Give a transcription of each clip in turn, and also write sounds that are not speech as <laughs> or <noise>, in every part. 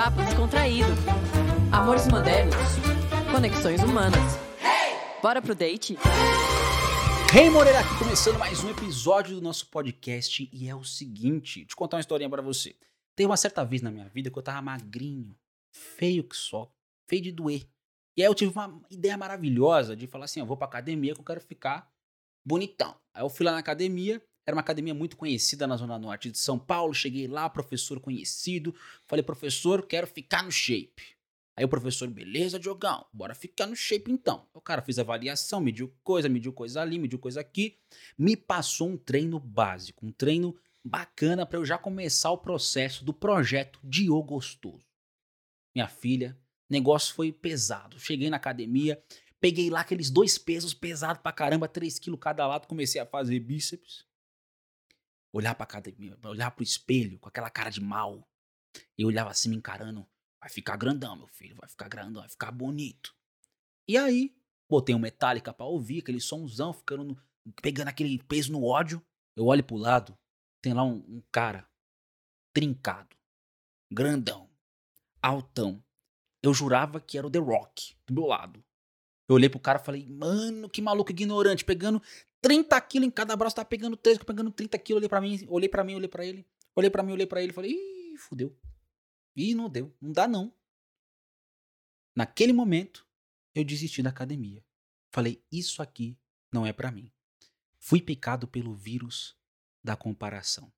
Papo descontraído. Amores modernos. Conexões humanas. Bora pro date? Hey Moreira aqui, começando mais um episódio do nosso podcast e é o seguinte, te contar uma historinha pra você. Tem uma certa vez na minha vida que eu tava magrinho, feio que só, feio de doer. E aí eu tive uma ideia maravilhosa de falar assim, eu vou pra academia que eu quero ficar bonitão. Aí eu fui lá na academia, era uma academia muito conhecida na Zona Norte de São Paulo. Cheguei lá, professor conhecido. Falei, professor, quero ficar no shape. Aí o professor, beleza, Diogão, bora ficar no shape então. O cara fez avaliação, mediu coisa, mediu coisa ali, mediu coisa aqui. Me passou um treino básico, um treino bacana para eu já começar o processo do projeto Diogo Gostoso. Minha filha, negócio foi pesado. Cheguei na academia, peguei lá aqueles dois pesos pesados pra caramba, 3 quilos cada lado, comecei a fazer bíceps olhar pra academia, olhar pro espelho com aquela cara de mal. E olhava assim me encarando. Vai ficar grandão, meu filho, vai ficar grandão, vai ficar bonito. E aí, botei um Metallica pra ouvir, aquele somzão, ficando no, pegando aquele peso no ódio. Eu olho pro lado, tem lá um, um cara trincado, grandão, altão. Eu jurava que era o The Rock do meu lado. Eu olhei pro cara e falei, mano, que maluco ignorante, pegando 30 quilos em cada braço, tá pegando 3, pegando 30 quilos, olhei pra mim, olhei pra mim, olhei pra ele, olhei pra mim, olhei pra ele, falei, ih, fudeu. Ih, não deu, não dá não. Naquele momento, eu desisti da academia. Falei, isso aqui não é para mim. Fui picado pelo vírus da comparação.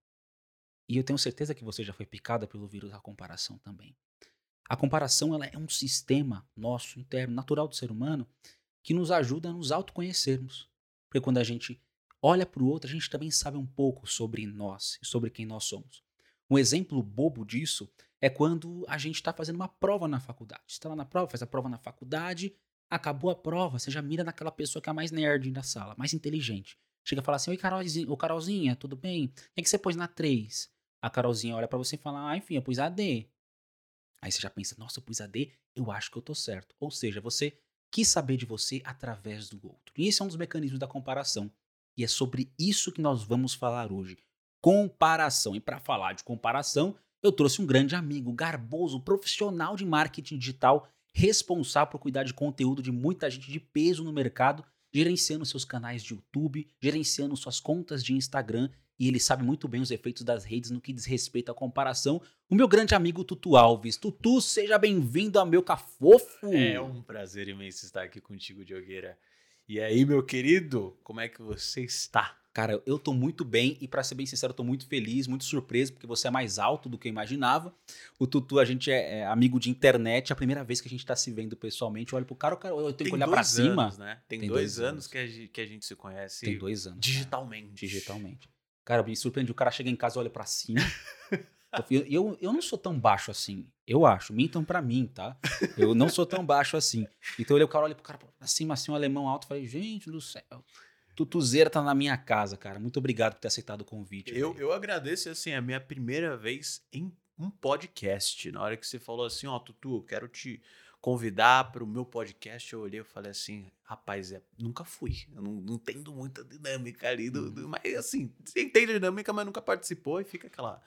E eu tenho certeza que você já foi picada pelo vírus da comparação também. A comparação ela é um sistema nosso, interno, natural do ser humano, que nos ajuda a nos autoconhecermos. Porque quando a gente olha para o outro, a gente também sabe um pouco sobre nós e sobre quem nós somos. Um exemplo bobo disso é quando a gente está fazendo uma prova na faculdade. Você está lá na prova, faz a prova na faculdade, acabou a prova, você já mira naquela pessoa que é a mais nerd da sala, mais inteligente. Chega a falar assim: Oi, Carolzinha, Carolzinha, tudo bem? O que, é que você pôs na 3? A Carolzinha olha para você e fala: Ah, enfim, eu pus a D. Aí você já pensa: Nossa, eu pus a D, eu acho que eu tô certo. Ou seja, você quis saber de você através do outro. E esse é um dos mecanismos da comparação. E é sobre isso que nós vamos falar hoje. Comparação. E para falar de comparação, eu trouxe um grande amigo, garboso, profissional de marketing digital, responsável por cuidar de conteúdo de muita gente de peso no mercado, gerenciando seus canais de YouTube, gerenciando suas contas de Instagram e ele sabe muito bem os efeitos das redes no que diz respeito à comparação. O meu grande amigo Tutu Alves. Tutu, seja bem-vindo ao meu cafofo. É um prazer imenso estar aqui contigo, Diogueira. E aí, meu querido, como é que você está? Cara, eu tô muito bem e para ser bem sincero, eu tô muito feliz, muito surpreso, porque você é mais alto do que eu imaginava. O Tutu, a gente é, é amigo de internet, é a primeira vez que a gente tá se vendo pessoalmente. Eu olho pro cara, eu tenho Tem que olhar para cima. Né? Tem, Tem dois, dois anos, anos, que, a gente, que a gente se conhece. Tem dois anos. Digitalmente. Digitalmente. Cara, me surpreende. O cara chega em casa, olha para cima. <laughs> eu, eu, eu não sou tão baixo assim. Eu acho. Mintam para mim, tá? Eu não sou tão baixo assim. Então eu olhei o cara, olha pro cara pra cima, assim, um alemão alto. Falei, gente do céu. Tutuzeira tá na minha casa, cara. Muito obrigado por ter aceitado o convite. Eu, eu agradeço, assim, é a minha primeira vez em um podcast. Na hora que você falou assim, ó, oh, Tutu, quero te convidar para o meu podcast, eu olhei e falei assim, rapaz, é, nunca fui. Eu não, não entendo muita dinâmica ali, do, do, uhum. mas assim, você entende a dinâmica, mas nunca participou e fica aquela.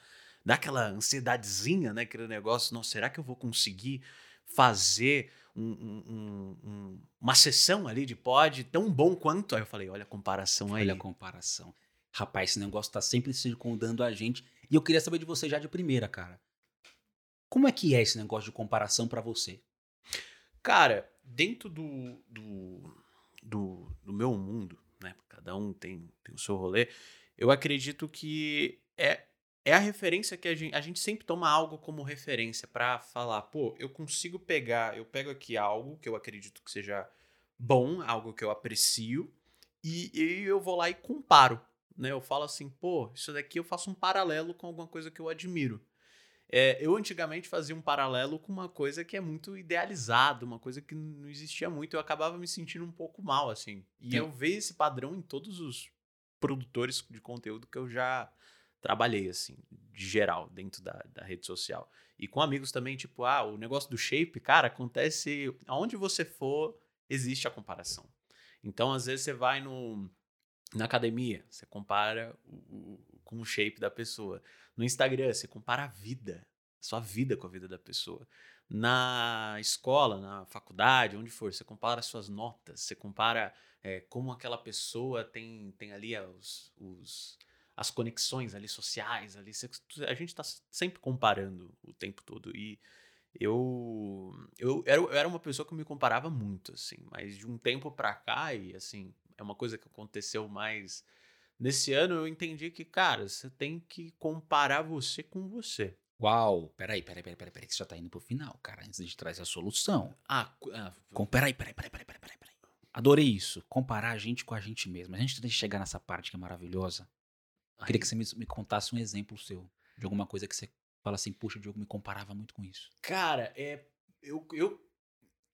dá aquela ansiedadezinha, né? Aquele negócio, não, será que eu vou conseguir fazer um, um, um, uma sessão ali de pod tão bom quanto? Aí eu falei, olha a comparação aí. Olha a comparação. Rapaz, esse negócio tá sempre circundando a gente. E eu queria saber de você já de primeira, cara. Como é que é esse negócio de comparação para você? Cara, dentro do, do, do, do, meu mundo, né? Cada um tem, tem o seu rolê. Eu acredito que é, é a referência que a gente, a gente sempre toma algo como referência para falar, pô, eu consigo pegar, eu pego aqui algo que eu acredito que seja bom, algo que eu aprecio, e, e eu vou lá e comparo. Né? Eu falo assim, pô, isso daqui eu faço um paralelo com alguma coisa que eu admiro. É, eu antigamente fazia um paralelo com uma coisa que é muito idealizada, uma coisa que não existia muito. Eu acabava me sentindo um pouco mal, assim. E Sim. eu vejo esse padrão em todos os produtores de conteúdo que eu já trabalhei, assim, de geral, dentro da, da rede social. E com amigos também, tipo, ah, o negócio do shape, cara, acontece aonde você for, existe a comparação. Então, às vezes, você vai no, na academia, você compara o, o, com o shape da pessoa. No Instagram, você compara a vida. sua vida com a vida da pessoa. Na escola, na faculdade, onde for, você compara suas notas, você compara é, como aquela pessoa tem, tem ali os, os, as conexões ali sociais, ali, a gente está sempre comparando o tempo todo. E eu, eu, era, eu era uma pessoa que me comparava muito, assim, mas de um tempo para cá, e assim, é uma coisa que aconteceu mais nesse ano, eu entendi que, cara, você tem que comparar você com você. Uau, peraí, peraí, peraí, peraí, peraí, que você já tá indo pro final, cara, antes de trazer a solução. Ah, ah Com, peraí, peraí, peraí, peraí, peraí, peraí, peraí. Adorei isso, comparar a gente com a gente mesmo. A gente tem que chegar nessa parte que é maravilhosa. Queria que você me, me contasse um exemplo seu, de alguma coisa que você fala assim, puxa, o Diogo me comparava muito com isso. Cara, é, eu, eu,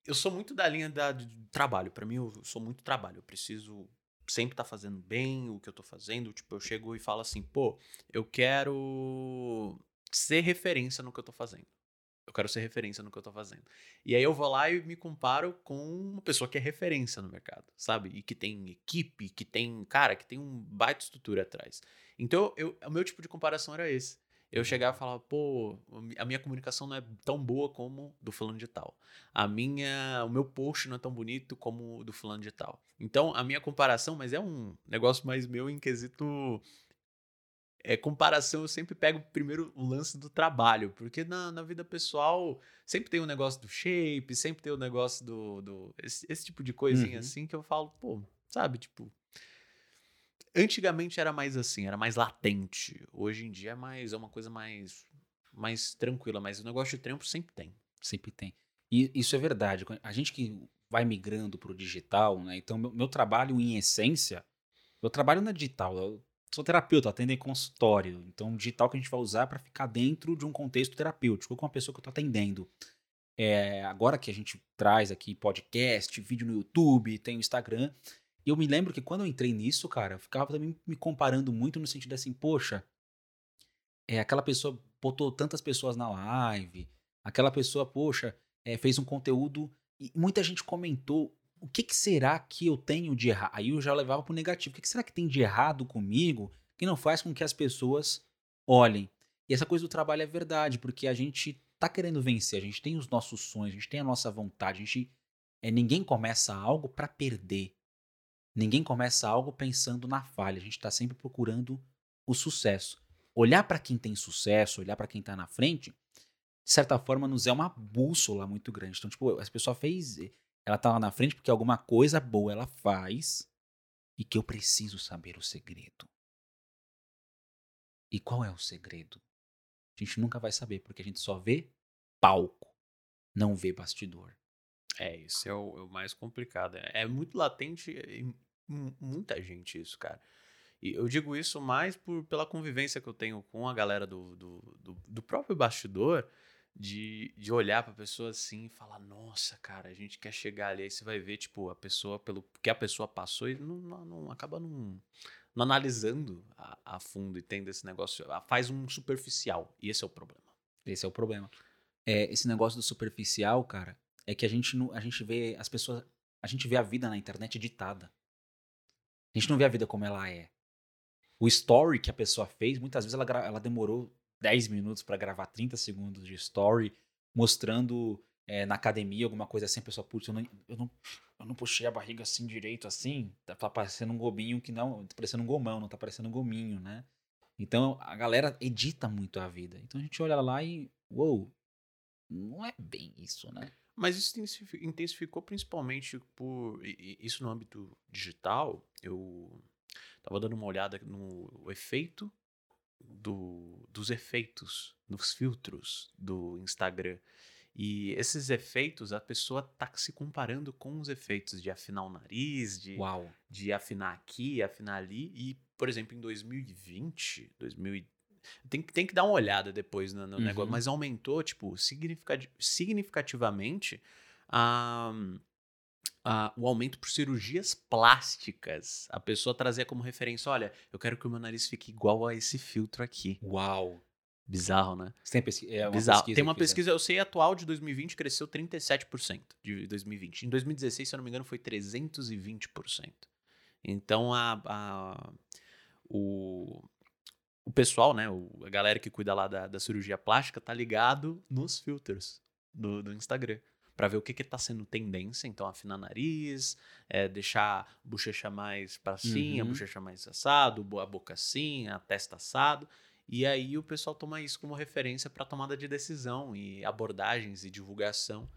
eu sou muito da linha da, de trabalho. Para mim, eu sou muito trabalho. Eu preciso sempre estar tá fazendo bem o que eu tô fazendo. Tipo, eu chego e falo assim, pô, eu quero ser referência no que eu tô fazendo. Eu quero ser referência no que eu tô fazendo. E aí eu vou lá e me comparo com uma pessoa que é referência no mercado, sabe? E que tem equipe, que tem, cara, que tem um baita estrutura atrás. Então, eu, o meu tipo de comparação era esse. Eu chegava e falava, pô, a minha comunicação não é tão boa como do fulano de tal. A minha, o meu post não é tão bonito como o do fulano de tal. Então, a minha comparação, mas é um negócio mais meu em quesito é, comparação, eu sempre pego primeiro o lance do trabalho, porque na, na vida pessoal sempre tem o um negócio do shape, sempre tem o um negócio do. do esse, esse, tipo de coisinha uhum. assim que eu falo, pô, sabe, tipo. Antigamente era mais assim, era mais latente. Hoje em dia é mais é uma coisa mais mais tranquila, mas o negócio de trampo sempre tem. Sempre tem. E isso é verdade. A gente que vai migrando para o digital, né? Então, meu, meu trabalho, em essência, eu trabalho na digital. Eu sou terapeuta, atendo em consultório. Então, digital que a gente vai usar para ficar dentro de um contexto terapêutico, com uma pessoa que eu estou atendendo. É, agora que a gente traz aqui podcast, vídeo no YouTube, tem o Instagram. Eu me lembro que quando eu entrei nisso, cara, eu ficava também me comparando muito no sentido assim, poxa, é, aquela pessoa botou tantas pessoas na live, aquela pessoa, poxa, é, fez um conteúdo e muita gente comentou o que, que, será que eu tenho de errado? Aí eu já levava para o negativo. O que, que, será que tem de errado comigo que não faz com que as pessoas olhem? E essa coisa do trabalho é verdade, porque a gente tá querendo vencer, a gente tem os nossos sonhos, a gente tem a nossa vontade, a gente é, ninguém começa algo para perder. Ninguém começa algo pensando na falha. A gente está sempre procurando o sucesso. Olhar para quem tem sucesso, olhar para quem está na frente, de certa forma, nos é uma bússola muito grande. Então, tipo, as pessoas fez ela tá lá na frente porque alguma coisa boa ela faz e que eu preciso saber o segredo. E qual é o segredo? A gente nunca vai saber porque a gente só vê palco, não vê bastidor. É, isso é o, é o mais complicado. É, é muito latente em muita gente isso, cara. E eu digo isso mais por, pela convivência que eu tenho com a galera do, do, do, do próprio bastidor de, de olhar pra pessoa assim e falar, nossa, cara, a gente quer chegar ali. Aí você vai ver, tipo, a pessoa, pelo que a pessoa passou e não, não, não acaba não, não analisando a, a, fundo e tendo esse negócio. Faz um superficial. E esse é o problema. Esse é o problema. É, esse negócio do superficial, cara, é que a gente, não, a gente vê as pessoas. A gente vê a vida na internet ditada. A gente não vê a vida como ela é. O story que a pessoa fez, muitas vezes ela, ela demorou 10 minutos para gravar 30 segundos de story, mostrando é, na academia alguma coisa assim, a pessoa, putz, eu não, eu, não, eu não puxei a barriga assim direito, assim, tá, tá parecendo um gominho que não, tá parecendo um gomão, não tá parecendo um gominho, né? Então a galera edita muito a vida. Então a gente olha lá e, uou, não é bem isso, né? Mas isso intensificou principalmente por isso no âmbito digital. Eu tava dando uma olhada no efeito do, dos efeitos, dos filtros do Instagram. E esses efeitos, a pessoa tá se comparando com os efeitos de afinar o nariz, de, Uau. de afinar aqui, afinar ali. E, por exemplo, em 2020, 2000, tem, tem que dar uma olhada depois no, no uhum. negócio, mas aumentou, tipo, significativamente a. Uh, o aumento por cirurgias plásticas. A pessoa trazia como referência: olha, eu quero que o meu nariz fique igual a esse filtro aqui. Uau! Bizarro, né? Tem, é Bizarro. Tem uma pesquisa, eu sei, atual de 2020 cresceu 37% de 2020. Em 2016, se eu não me engano, foi 320%. Então, a, a, o, o pessoal, né, a galera que cuida lá da, da cirurgia plástica tá ligado nos filtros do, do Instagram. Pra ver o que que tá sendo tendência. Então, afinar nariz, é, deixar a bochecha mais pra cima, a Uhum. bochecha mais assado, a boca assim, a testa assado. E aí o pessoal toma isso como referência para tomada de decisão e abordagens e divulgação.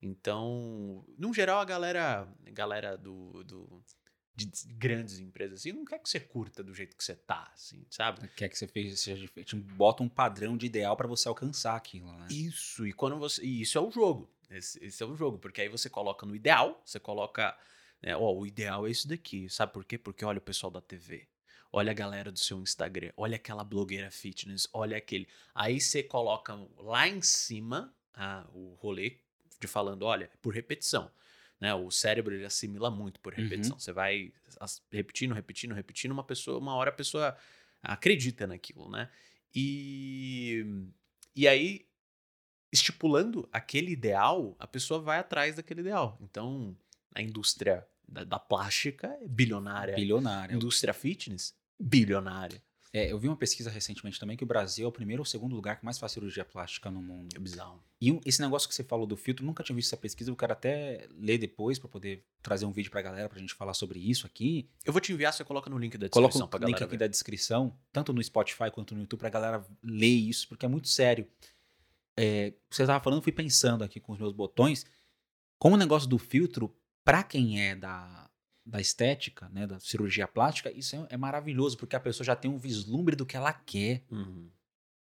Então, no geral, a galera, a galera do, do- de grandes empresas assim, não quer que você curta do jeito que você tá, assim, sabe? Quer que você fez, seja diferente. Bota um padrão de ideal pra você alcançar aquilo, né? Isso, e quando você. E isso é o jogo. Esse, esse é o jogo, porque aí você coloca no ideal, você coloca. Né, ó, o ideal é isso daqui. Sabe por quê? Porque olha o pessoal da TV. Olha a galera do seu Instagram. Olha aquela blogueira fitness. Olha aquele. Aí você coloca lá em cima ah, o rolê de falando, olha, por repetição. Né? O cérebro ele assimila muito por repetição. Você vai repetindo, repetindo, repetindo, uma pessoa, uma hora a pessoa acredita naquilo, né? E, e aí, estipulando aquele ideal, a pessoa vai atrás daquele ideal. Então, a indústria da, da plástica é bilionária. A Bilionário. indústria fitness, bilionária. É, eu vi uma pesquisa recentemente também que o Brasil é o primeiro ou segundo lugar que mais faz cirurgia plástica no mundo. É bizarro. E esse negócio que você falou do filtro, nunca tinha visto essa pesquisa, eu quero até ler depois pra poder trazer um vídeo pra galera pra gente falar sobre isso aqui. Eu vou te enviar, você coloca no link da Coloca descrição pra o link galera aqui ver. da descrição, tanto no Spotify quanto no YouTube, pra galera ler isso, porque é muito sério. É, você tava falando, eu fui pensando aqui com os meus botões, como o negócio do filtro, pra quem é da, da estética, né, da cirurgia plástica, isso é, é maravilhoso, porque a pessoa já tem um vislumbre do que ela quer. Uhum.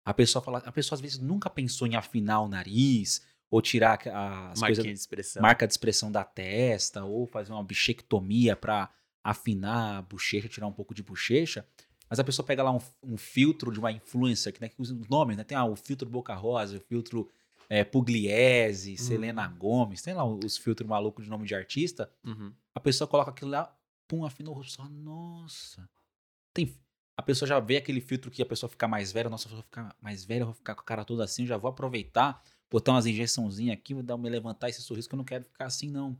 A pessoa fala, a pessoa às vezes nunca pensou em afinar o nariz, ou tirar a- as coisas de expressão. marca de expressão da testa, ou fazer uma bichectomia pra afinar a bochecha, tirar um pouco de bochecha. Mas a pessoa pega lá um, um filtro de uma influencer, que, né, que usa os nomes, né? Tem ah, o filtro Boca Rosa, o filtro é, Pugliese, Selena Gomes, tem lá os filtros malucos de nome de artista. Uhum. A pessoa coloca aquilo lá, pum, afina o rosto. Fala, Nossa. Tem, a pessoa já vê aquele filtro que a pessoa fica mais velha. Nossa, eu vou ficar mais velha, eu vou ficar com a cara toda assim. Já vou aproveitar, botar umas injeçãozinhas aqui, vou dar, me levantar esse sorriso que eu não quero ficar assim, não.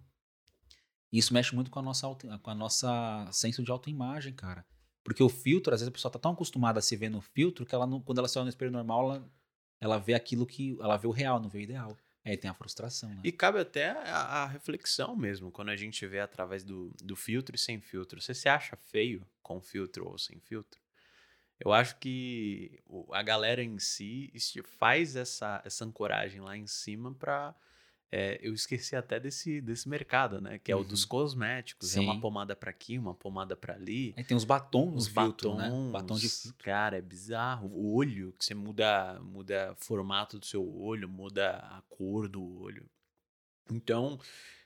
E Isso mexe muito com a nossa, com a nossa senso de autoimagem, cara. Porque o filtro, às vezes a pessoa tá tão acostumada a se ver no filtro que ela não, quando ela se olha no espelho normal, ela, ela vê aquilo que. Ela vê o real, não vê o ideal. Aí tem a frustração, né? E cabe até a, a reflexão mesmo, quando a gente vê através do, do filtro e sem filtro. Você se acha feio com filtro ou sem filtro? Eu acho que a galera em si faz essa, essa ancoragem lá em cima pra. É, eu esqueci até desse, desse mercado, né? Que é o Uhum. dos cosméticos. É uma Sim. pomada pra aqui, uma pomada pra ali. Aí tem os batons Os filtro, batons, né? Batom de filtro. cara, é bizarro. O olho, que você muda, muda formato do seu olho, muda a cor do olho. Então,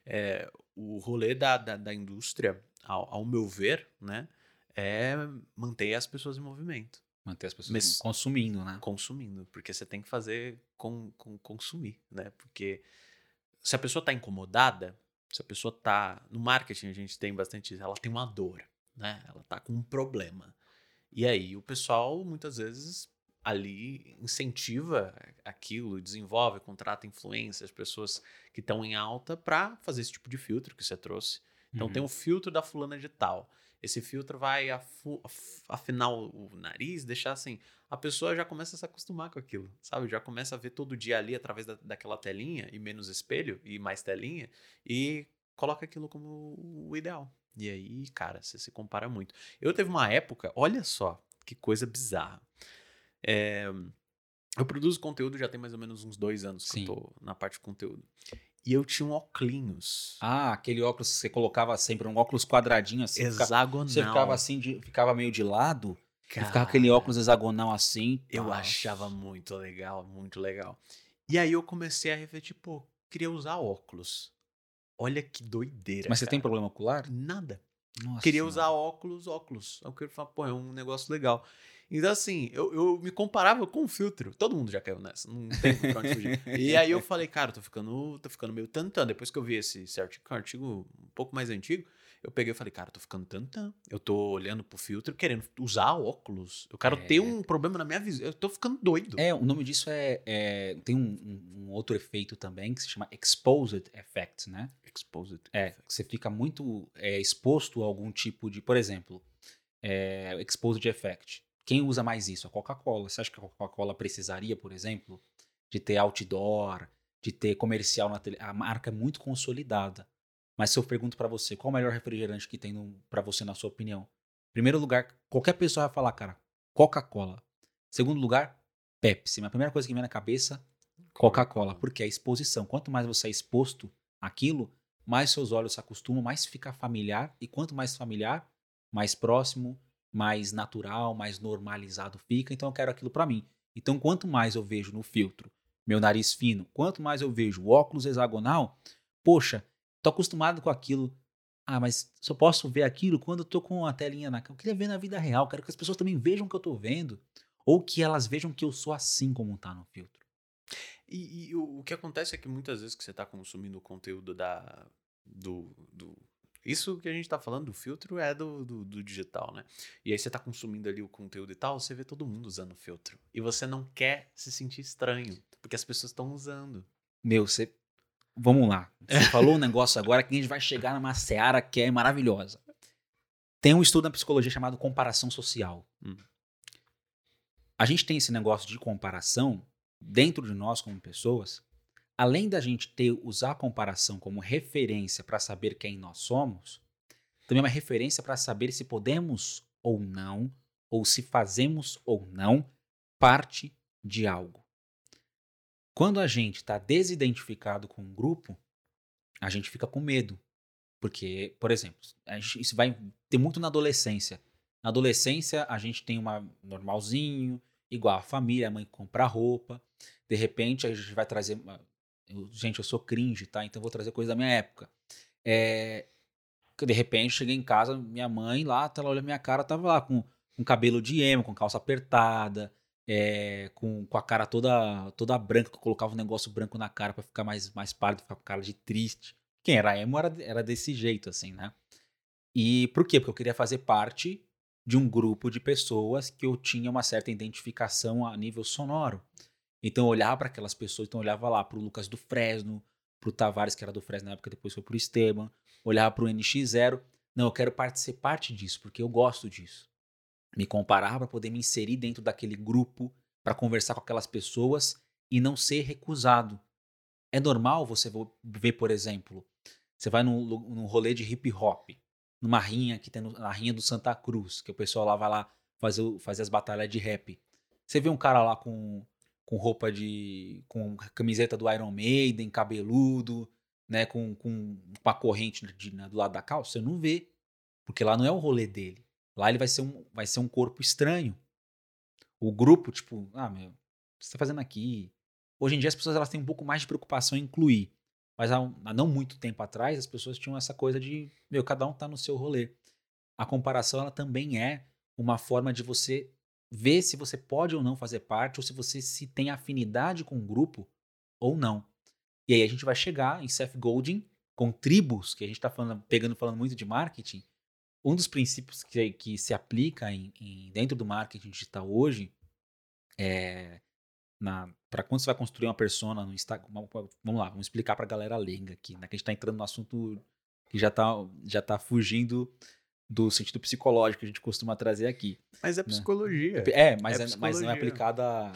é, o rolê da, da, da indústria, ao, ao meu ver, né, é manter as pessoas em movimento, Manter as pessoas Mas- consumindo, né? consumindo, porque você tem que fazer com, com consumir, né? Porque se a pessoa está incomodada, se a pessoa está no marketing a gente tem bastante isso, ela tem uma dor, né? Ela tá com um problema. E aí o pessoal muitas vezes ali incentiva aquilo, desenvolve, contrata influências, pessoas que estão em alta para fazer esse tipo de filtro que você trouxe. Então Uhum. tem o filtro da fulana de tal. Esse filtro vai afinar o o nariz, deixar assim. A pessoa já começa a se acostumar com aquilo, sabe? Já começa a ver todo dia ali através da, daquela telinha e menos espelho e mais telinha e coloca aquilo como o ideal. E aí, cara, você se compara muito. Eu teve uma época, olha só que coisa bizarra. É, eu produzo conteúdo já tem mais ou menos uns dois anos que Sim. eu tô na parte de conteúdo. E eu tinha um óculos Ah, aquele óculos que você colocava sempre, um óculos quadradinho assim. hexagonal. você ficava assim, de- ficava meio de lado, e ficava Cara, aquele óculos hexagonal assim. Eu Nossa. achava muito legal, muito legal. E aí eu comecei a refletir, pô, queria usar óculos. Olha que doideira. Mas você tem cara. problema ocular? Nada. Nossa queria usar óculos, óculos. Aí eu queria falar, pô, é um negócio legal. Então, assim, eu, eu me comparava com o filtro. Todo mundo já caiu nessa, não tem pra onde fugir. <laughs> e aí eu falei, cara, tô ficando, tô ficando meio tantã. Depois que eu vi esse, esse artigo, um artigo um pouco mais antigo, eu peguei e falei, cara, tô ficando tantã. Eu tô olhando pro filtro, querendo usar óculos. Eu quero É. ter um problema na minha visão. Eu tô ficando doido. É, o nome disso é. é- tem um, um- um outro efeito também que se chama Exposed Effect, né? Exposed. É, que você fica muito é, exposto a algum tipo de. Por exemplo, é, Exposed Effect. Quem usa mais isso? A Coca-Cola. Você acha que a Coca-Cola precisaria, por exemplo, de ter outdoor, de ter comercial na tele? A marca é muito consolidada. Mas se eu pergunto para você, qual o melhor refrigerante que tem para você na sua opinião? Primeiro lugar, qualquer pessoa vai falar, cara, Coca-Cola. Segundo lugar, Pepsi. Mas a primeira coisa que vem na cabeça, Coca-Cola, porque é a exposição. Quanto mais você é exposto àquilo, mais seus olhos se acostumam, mais fica familiar. E quanto mais familiar, mais próximo, mais natural, mais normalizado fica. Então eu quero aquilo para mim. Então quanto mais eu vejo no filtro meu nariz fino, quanto mais eu vejo o óculos hexagonal, poxa, tô acostumado com aquilo. Ah, mas só posso ver aquilo quando eu tô com a telinha na Eu queria ver na vida real, quero que as pessoas também vejam o que eu tô vendo. Ou que elas vejam que eu sou assim como tá no filtro. E, e o, o, que acontece é que muitas vezes que você está consumindo o conteúdo da, do, do, Isso que a gente está falando do filtro é do, do, do, digital, né? E aí você está consumindo ali o conteúdo e tal, você vê todo mundo usando filtro. E você não quer se sentir estranho, porque as pessoas estão usando. Meu, você. Vamos lá. Você <laughs> falou um negócio agora que a gente vai chegar numa seara que é maravilhosa. Tem um estudo na psicologia chamado comparação social. Hum. A gente tem esse negócio de comparação dentro de nós como pessoas, além da gente ter usar a comparação como referência para saber quem nós somos, também é uma referência para saber se podemos ou não, ou se fazemos ou não parte de algo. Quando a gente está desidentificado com um grupo, a gente fica com medo. Porque, por exemplo, gente, isso vai ter muito na adolescência. Na adolescência, a gente tem uma normalzinho, igual a família, a mãe compra roupa. De repente, a gente vai trazer. Eu, gente, eu sou cringe, tá? Então eu vou trazer coisa da minha época. É, de repente, cheguei em casa, minha mãe lá, ela olha minha cara, tava lá com, com cabelo de emo, com calça apertada, é, com, com a cara toda toda branca, que eu colocava um negócio branco na cara para ficar mais, mais pálido, ficar com cara de triste. Quem era emo era, era desse jeito, assim, né? E por quê? Porque eu queria fazer parte de um grupo de pessoas que eu tinha uma certa identificação a nível sonoro. Então eu olhava para aquelas pessoas, então eu olhava lá para o Lucas do Fresno, para o Tavares, que era do Fresno na época, depois foi para o Esteban, olhava para o NX0. Não, eu quero ser parte disso, porque eu gosto disso. Me comparar para poder me inserir dentro daquele grupo, para conversar com aquelas pessoas e não ser recusado. É normal você ver, por exemplo, você vai num, num rolê de hip hop numa rinha que tem no, na rinha do Santa Cruz, que o pessoal lá vai lá fazer, fazer as batalhas de rap. Você vê um cara lá com, com roupa de. com camiseta do Iron Maiden, cabeludo, né? Com, com uma corrente de, né, do lado da calça, você não vê. Porque lá não é o rolê dele. Lá ele vai ser um, vai ser um corpo estranho. O grupo, tipo, ah, meu, o que você tá fazendo aqui? Hoje em dia as pessoas elas têm um pouco mais de preocupação em incluir. Mas há, há, não muito tempo atrás, as pessoas tinham essa coisa de, meu, cada um tá no seu rolê. A comparação, ela também é uma forma de você ver se você pode ou não fazer parte, ou se você se tem afinidade com um grupo ou não. E aí a gente vai chegar em Seth Godin com tribos, que a gente está pegando falando muito de marketing. Um dos princípios que, que se aplica em, em, dentro do marketing digital hoje é para quando você vai construir uma persona no Instagram, vamos lá, vamos explicar para a galera leiga aqui, né, que a gente está entrando no assunto que já está já tá fugindo do sentido psicológico que a gente costuma trazer aqui. Mas é né? psicologia. É, mas, é, é mas não é aplicada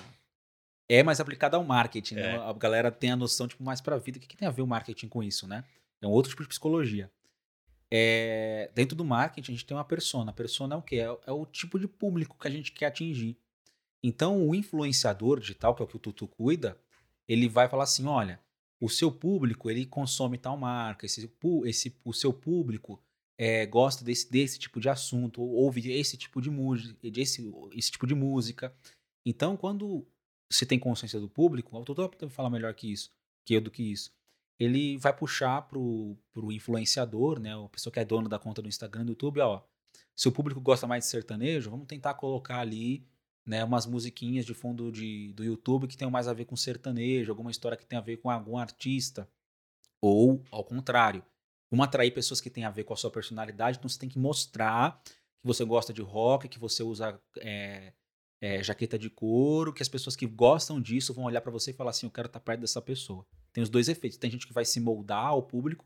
é mais aplicada ao marketing, né? é. né? A galera tem a noção tipo mais para a vida. O que, que, tem a ver o marketing com isso, né? É um outro tipo de psicologia. É, dentro do marketing a gente tem uma persona. A persona é o quê? É, é o tipo de público que a gente quer atingir. Então, o influenciador digital, que é o que o Tutu cuida, ele vai falar assim: olha, o seu público ele consome tal marca, esse, esse, o seu público é, gosta desse, desse tipo de assunto, ou ouve esse tipo de música, esse, tipo de música. Então, quando se tem consciência do público, o Tutu pode falar melhor que isso, que eu do que isso. Ele vai puxar pro, pro influenciador, né, a pessoa que é dono da conta do Instagram, do YouTube, ó, se o público gosta mais de sertanejo, vamos tentar colocar ali né, umas musiquinhas de fundo de, do YouTube que tenham mais a ver com sertanejo, alguma história que tenha a ver com algum artista. Ou, ao contrário, vamos atrair pessoas que têm a ver com a sua personalidade, então você tem que mostrar que você gosta de rock, que você usa é, é, jaqueta de couro, que as pessoas que gostam disso vão olhar para você e falar assim: eu quero estar tá perto dessa pessoa. Tem os dois efeitos. Tem gente que vai se moldar ao público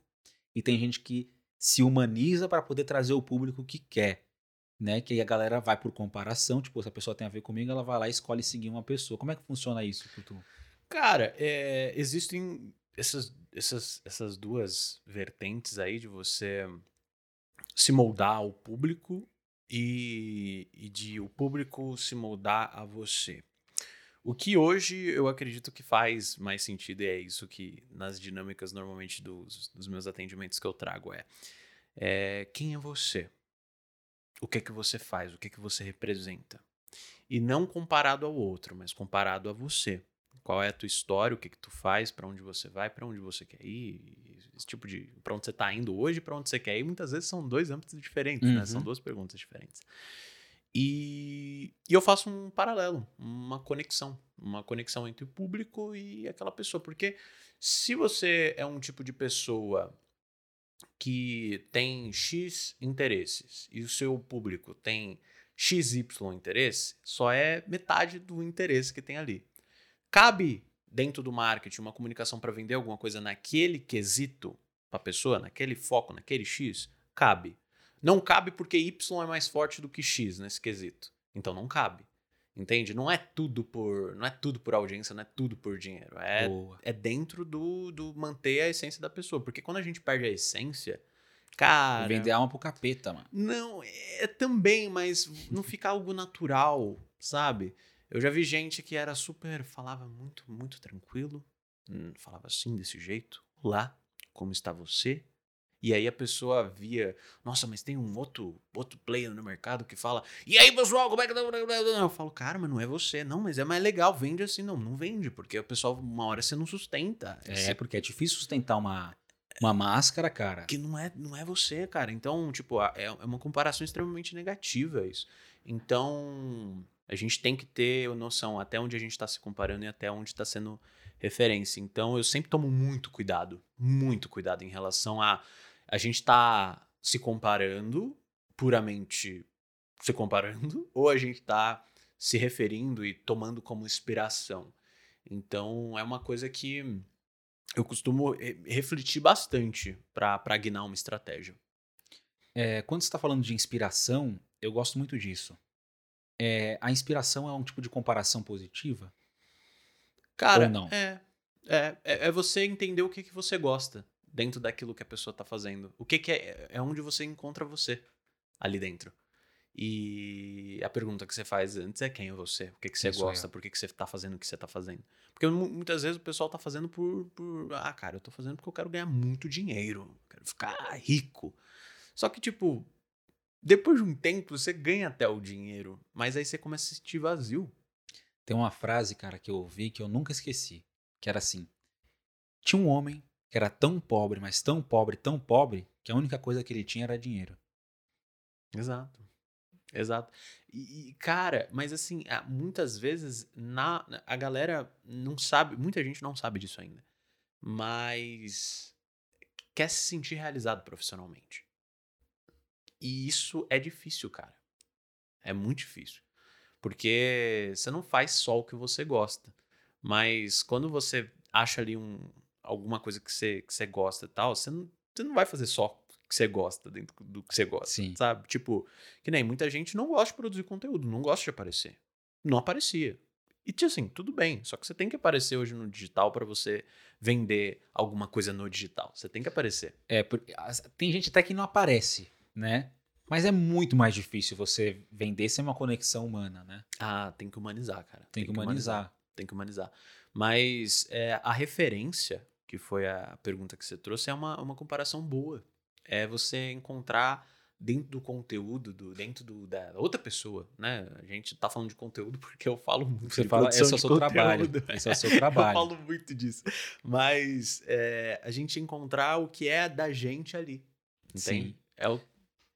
e tem gente que se humaniza para poder trazer o público que quer. né? Que aí a galera vai por comparação, tipo, se a pessoa tem a ver comigo, ela vai lá e escolhe seguir uma pessoa. Como é que funciona isso, Tutu? Cara, é, existem essas, essas, essas duas vertentes aí de você se moldar ao público e, e de o público se moldar a você. O que hoje eu acredito que faz mais sentido e é isso que nas dinâmicas normalmente dos, dos meus atendimentos que eu trago é, é quem é você? O que é que você faz? O que é que você representa? E não comparado ao outro, mas comparado a você. Qual é a tua história? O que que tu faz? Para onde você vai? Para onde você quer ir? Esse tipo de para onde você está indo hoje? Para onde você quer ir? Muitas vezes são dois âmbitos diferentes, uhum. né? São uhum. duas perguntas diferentes. E, e eu faço um paralelo, uma conexão, uma conexão entre o público e aquela pessoa, porque se você é um tipo de pessoa que tem X interesses e o seu público tem XY interesse, só é metade do interesse que tem ali. Cabe dentro do marketing uma comunicação para vender alguma coisa naquele quesito para a pessoa, naquele foco, naquele X? Cabe. Não cabe porque Y é mais forte do que X nesse quesito. Então não cabe. Entende? Não é tudo por, não é tudo por audiência, não é tudo por dinheiro. É, é dentro do, do manter a essência da pessoa. Porque quando a gente perde a essência, cara. Vender alma pro capeta, mano. Não, é também, mas não fica algo natural, sabe? Eu já vi gente que era super. falava muito, muito tranquilo. Hum, falava assim, desse jeito. Olá, como está você? E aí a pessoa via, nossa, mas tem um outro, outro player no mercado que fala, e aí pessoal, como é que. Tá? Eu falo, cara, mas não é você. Não, mas é mais legal, vende assim. Não, não vende, porque o pessoal, uma hora você não sustenta. É, porque é difícil sustentar uma, uma máscara, cara. Que não é, não é você, cara. Então, tipo, é, é uma comparação extremamente negativa isso. Então, a gente tem que ter noção até onde a gente está se comparando e até onde está sendo referência. Então, eu sempre tomo muito cuidado, muito cuidado em relação a a gente está se comparando, puramente se comparando, <laughs> ou a gente está se referindo e tomando como inspiração. Então é uma coisa que eu costumo refletir bastante para guinar uma estratégia. É, quando você está falando de inspiração, eu gosto muito disso. É, a inspiração é um tipo de comparação positiva? Cara, Ou não? É, é, é, é você entender o que, que você gosta dentro daquilo que a pessoa está fazendo. O que, que é, é onde você encontra você ali dentro. E a pergunta que você faz antes é quem é você, o que, que você Isso gosta, é. por que, que você está fazendo o que você está fazendo. Porque muitas vezes o pessoal está fazendo por, por. Ah, cara, eu estou fazendo porque eu quero ganhar muito dinheiro, quero ficar rico. Só que, tipo, depois de um tempo você ganha até o dinheiro, mas aí você começa a se sentir vazio. Tem uma frase, cara, que eu ouvi que eu nunca esqueci, que era assim: Tinha um homem que era tão pobre, mas tão pobre, tão pobre, que a única coisa que ele tinha era dinheiro. Exato. Exato. E, e, cara, mas assim, muitas vezes na, a galera não sabe, muita gente não sabe disso ainda, mas quer se sentir realizado profissionalmente. E isso é difícil, cara. É muito difícil. Porque você não faz só o que você gosta. Mas quando você acha ali um, alguma coisa que você, que você gosta e tal, você não, você não vai fazer só o que você gosta dentro do que você gosta, Sim. sabe? Tipo, que nem muita gente não gosta de produzir conteúdo, não gosta de aparecer. Não aparecia. E assim, tudo bem, só que você tem que aparecer hoje no digital para você vender alguma coisa no digital. Você tem que aparecer. É, porque tem gente até que não aparece, né? Mas é muito mais difícil você vender sem uma conexão humana, né? Ah, tem que humanizar, cara. Tem, tem que humanizar. humanizar. Tem que humanizar. Mas é, a referência que foi a pergunta que você trouxe, é uma, uma comparação boa. É você encontrar dentro do conteúdo, do, dentro do, da outra pessoa, né? A gente tá falando de conteúdo porque eu falo muito Você fala, esse é o seu <laughs> trabalho. Esse é o seu trabalho. eu falo muito disso. Mas é, a gente encontrar o que é da gente ali. Entende? Sim. É, o,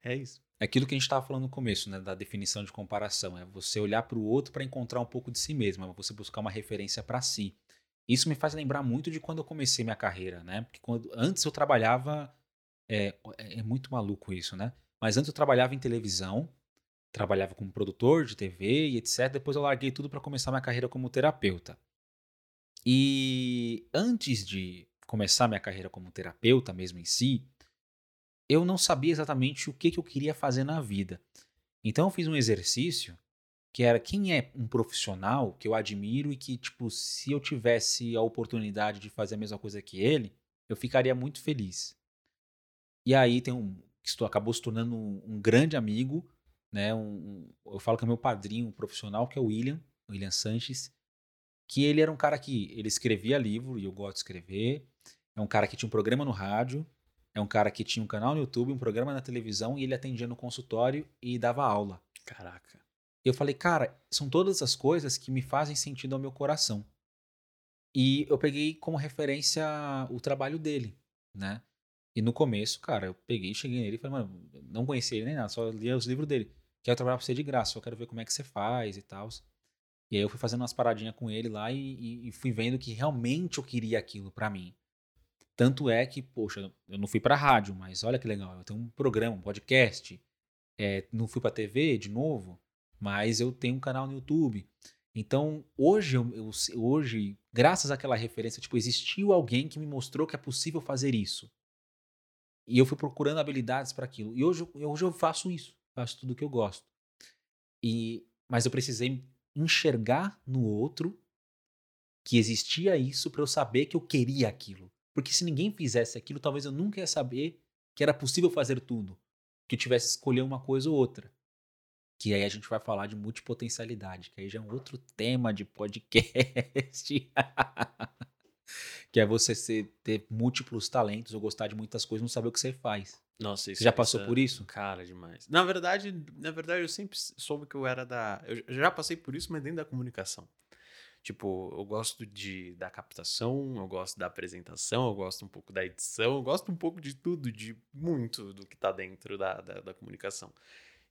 é isso. É aquilo que a gente estava falando no começo, né, da definição de comparação. É você olhar para o outro para encontrar um pouco de si mesmo, é você buscar uma referência para si. Isso me faz lembrar muito de quando eu comecei minha carreira, né? Porque quando, antes eu trabalhava. É, é, muito maluco isso, né? Mas antes eu trabalhava em televisão, trabalhava como produtor de TV e etc. Depois eu larguei tudo para começar minha carreira como terapeuta. E antes de começar minha carreira como terapeuta mesmo em si, eu não sabia exatamente o que, que eu queria fazer na vida. Então eu fiz um exercício que era quem é um profissional que eu admiro e que, tipo, se eu tivesse a oportunidade de fazer a mesma coisa que ele, eu ficaria muito feliz. E aí tem um. que acabou se tornando um, um grande amigo, né? Um, um, eu falo que é meu padrinho profissional, que é o William, William Sanches, que ele era um cara que ele escrevia livro, e eu gosto de escrever. É um cara que tinha um programa no rádio, é um cara que tinha um canal no YouTube, um programa na televisão, e ele atendia no consultório e dava aula. Caraca. E eu falei, cara, são todas as coisas que me fazem sentido ao meu coração. E eu peguei como referência o trabalho dele, né? E no começo, cara, eu peguei, cheguei nele e falei, mano, não conhecia ele nem nada, só lia os livros dele. Quero trabalhar pra você de graça, só quero ver como é que você faz e tal. E aí eu fui fazendo umas paradinhas com ele lá e, e, e fui vendo que realmente eu queria aquilo para mim. Tanto é que, poxa, eu não fui pra rádio, mas olha que legal, eu tenho um programa, um podcast. É, não fui pra TV de novo, mas eu tenho um canal no YouTube. Então, hoje, eu, hoje, graças àquela referência, tipo, existiu alguém que me mostrou que é possível fazer isso. E eu fui procurando habilidades para aquilo. E hoje, hoje eu faço isso, faço tudo que eu gosto. E, mas eu precisei enxergar no outro que existia isso para eu saber que eu queria aquilo. Porque se ninguém fizesse aquilo, talvez eu nunca ia saber que era possível fazer tudo. Que eu tivesse que escolher uma coisa ou outra. Que aí a gente vai falar de multipotencialidade, que aí já é um outro tema de podcast. <laughs> que é você ser, ter múltiplos talentos ou gostar de muitas coisas, não saber o que você faz. Nossa, isso Você já passou por isso? Cara, demais. Na verdade, na verdade, eu sempre soube que eu era da. Eu já passei por isso, mas dentro da comunicação. Tipo, eu gosto de, da captação, eu gosto da apresentação, eu gosto um pouco da edição, eu gosto um pouco de tudo, de muito do que tá dentro da, da, da comunicação.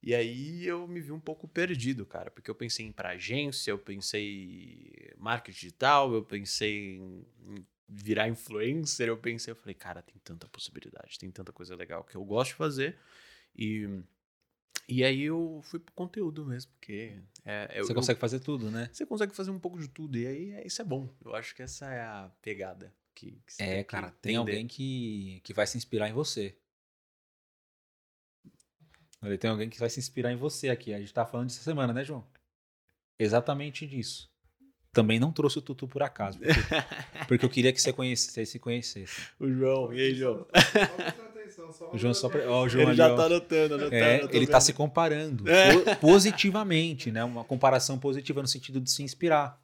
E aí eu me vi um pouco perdido, cara, porque eu pensei em pra agência, eu pensei em marketing digital, eu pensei em, em virar influencer, eu pensei, eu falei, cara, tem tanta possibilidade, tem tanta coisa legal que eu gosto de fazer. E, e aí eu fui pro conteúdo mesmo, porque... É, você consegue fazer tudo, né? Você consegue fazer um pouco de tudo, e aí é, isso é bom. Eu acho que essa é a pegada. Que, que é, cara, tem alguém que, que vai se inspirar em você. Tem alguém que vai se inspirar em você aqui. A gente tá falando disso semana, né, João? Exatamente disso. Também não trouxe o Tutu por acaso. Porque, porque eu queria que você conhecesse se conhecesse. <laughs> O João, e aí, João? <laughs> o João só. Ó, o João ele ali, já ó. tá anotando, anotando. É, ele vendo. tá se comparando. É. Positivamente, né? Uma comparação positiva no sentido de se inspirar.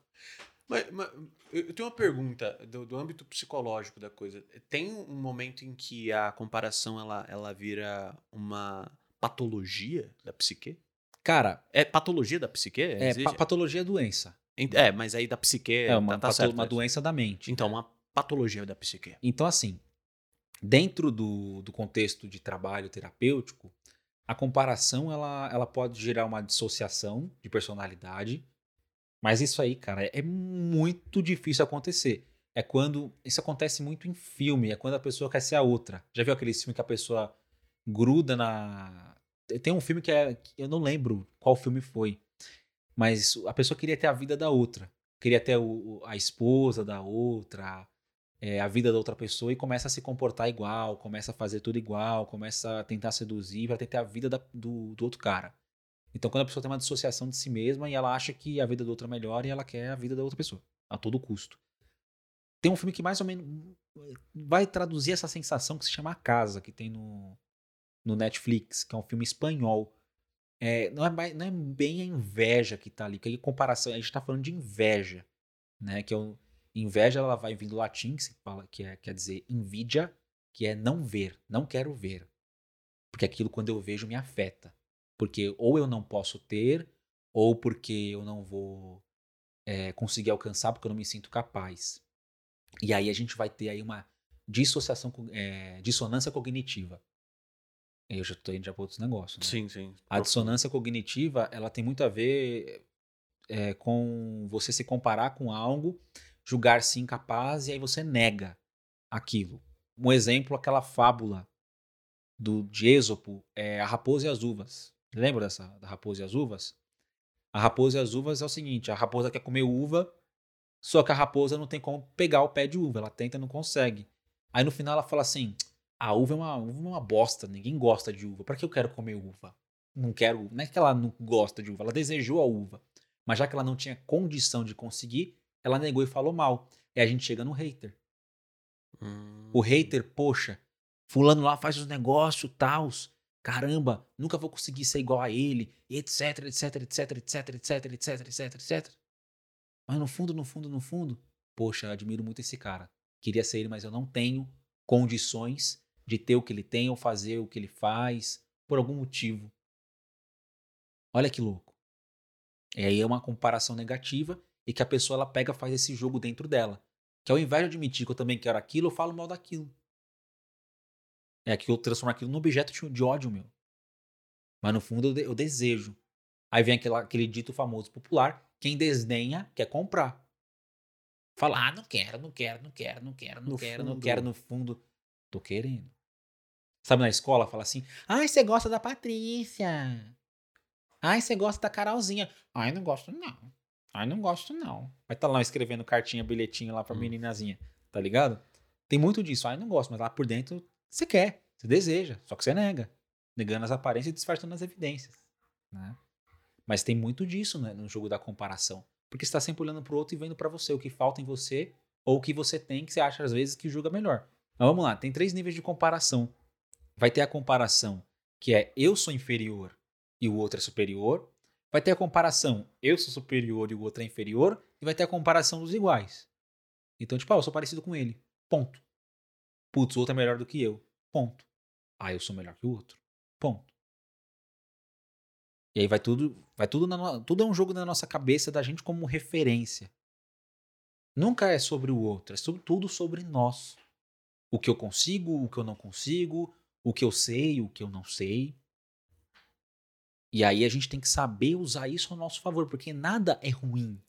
Mas, mas eu tenho uma pergunta do, do, âmbito psicológico da coisa. Tem um momento em que a comparação ela, ela vira uma patologia da psique? Cara. É patologia da psique? É, pa patologia é doença. É, mas aí da psique. É uma, tá, tá uma doença da mente. Então, uma patologia da psique. Então, assim, dentro do, do contexto de trabalho terapêutico, a comparação ela, ela pode gerar uma dissociação de personalidade. Mas isso aí, cara, é muito difícil acontecer. É quando. Isso acontece muito em filme, é quando a pessoa quer ser a outra. Já viu aquele filme que a pessoa gruda na, tem um filme que é. Eu não lembro qual filme foi. Mas a pessoa queria ter a vida da outra. Queria ter o, a esposa da outra, é, a vida da outra pessoa e começa a se comportar igual, começa a fazer tudo igual, começa a tentar seduzir para ter a vida da, do, do outro cara. Então, quando a pessoa tem uma dissociação de si mesma e ela acha que a vida do outro é melhor e ela quer a vida da outra pessoa, a todo custo. Tem um filme que mais ou menos vai traduzir essa sensação que se chama A Casa, que tem no, no Netflix, que é um filme espanhol. É, não, é, não é bem a inveja que tá ali, que a comparação, a gente tá falando de inveja, né? Que é o, inveja, ela vai vindo do latim, que, se fala, que é, quer dizer invidia, que é não ver, não quero ver. Porque aquilo, quando eu vejo, me afeta. Porque ou eu não posso ter, ou porque eu não vou é, conseguir alcançar, porque eu não me sinto capaz. E aí a gente vai ter aí uma dissociação, é, dissonância cognitiva. Eu já estou indo já para outros negócios. Né? Sim, sim. A dissonância cognitiva, ela tem muito a ver é, com você se comparar com algo, julgar-se incapaz e aí você nega aquilo. Um exemplo, aquela fábula do de Êxopo, é a raposa e as uvas. Lembra dessa da raposa e as uvas? A raposa e as uvas é o seguinte, a raposa quer comer uva, só que a raposa não tem como pegar o pé de uva, ela tenta e não consegue. Aí no final ela fala assim: a uva é uma, uva é uma bosta, ninguém gosta de uva. Para que eu quero comer uva? não quero. Não é que ela não gosta de uva, ela desejou a uva. Mas já que ela não tinha condição de conseguir, ela negou e falou mal. E a gente chega no hater. Hum. O hater, poxa, fulano lá faz os negócios, tals. Caramba, nunca vou conseguir ser igual a ele, etc, etc, etc, etc, etc, etc, etc, etc. Mas no fundo, no fundo, no fundo, poxa, eu admiro muito esse cara. Queria ser ele, mas eu não tenho condições de ter o que ele tem ou fazer o que ele faz por algum motivo. Olha que louco. E aí é uma comparação negativa e que a pessoa ela pega faz esse jogo dentro dela. Que ao invés de admitir que eu também quero aquilo, eu falo mal daquilo. É que eu transformo aquilo num objeto de- ódio meu. Mas no fundo eu, de- eu desejo. Aí vem aquela- aquele dito famoso popular: quem desdenha quer comprar. Fala, ah, não quero, não quero, não quero, não quero, não No quero, não fundo- quero, no fundo. Tô querendo. Sabe na escola, fala assim: ai, você gosta da Patrícia. Ai, você gosta da Carolzinha. Ai, não gosto não. Ai, não gosto não. Vai estar lá escrevendo cartinha, bilhetinho lá pra Hum. meninazinha. Tá ligado? Tem muito disso. Ai, não gosto, mas lá por dentro você quer, você deseja, só que você nega. Negando as aparências e disfarçando as evidências. Né? Mas tem muito disso né, no jogo da comparação. Porque você tá sempre olhando pro outro e vendo pra você o que falta em você ou o que você tem que você acha às vezes que julga melhor. Mas vamos lá, tem três níveis de comparação. Vai ter a comparação que é eu sou inferior e o outro é superior. Vai ter a comparação eu sou superior e o outro é inferior. E vai ter a comparação dos iguais. Então, tipo, ah, eu sou parecido com ele. Ponto. Putz, o outro é melhor do que eu. Ponto. Ah, eu sou melhor que o outro. Ponto. E aí vai tudo, vai tudo na tudo é um jogo na nossa cabeça da gente como referência. Nunca é sobre o outro, é sobre, tudo sobre nós. O que eu consigo, o que eu não consigo, o que eu sei, o que eu não sei. E aí a gente tem que saber usar isso ao nosso favor, porque nada é ruim.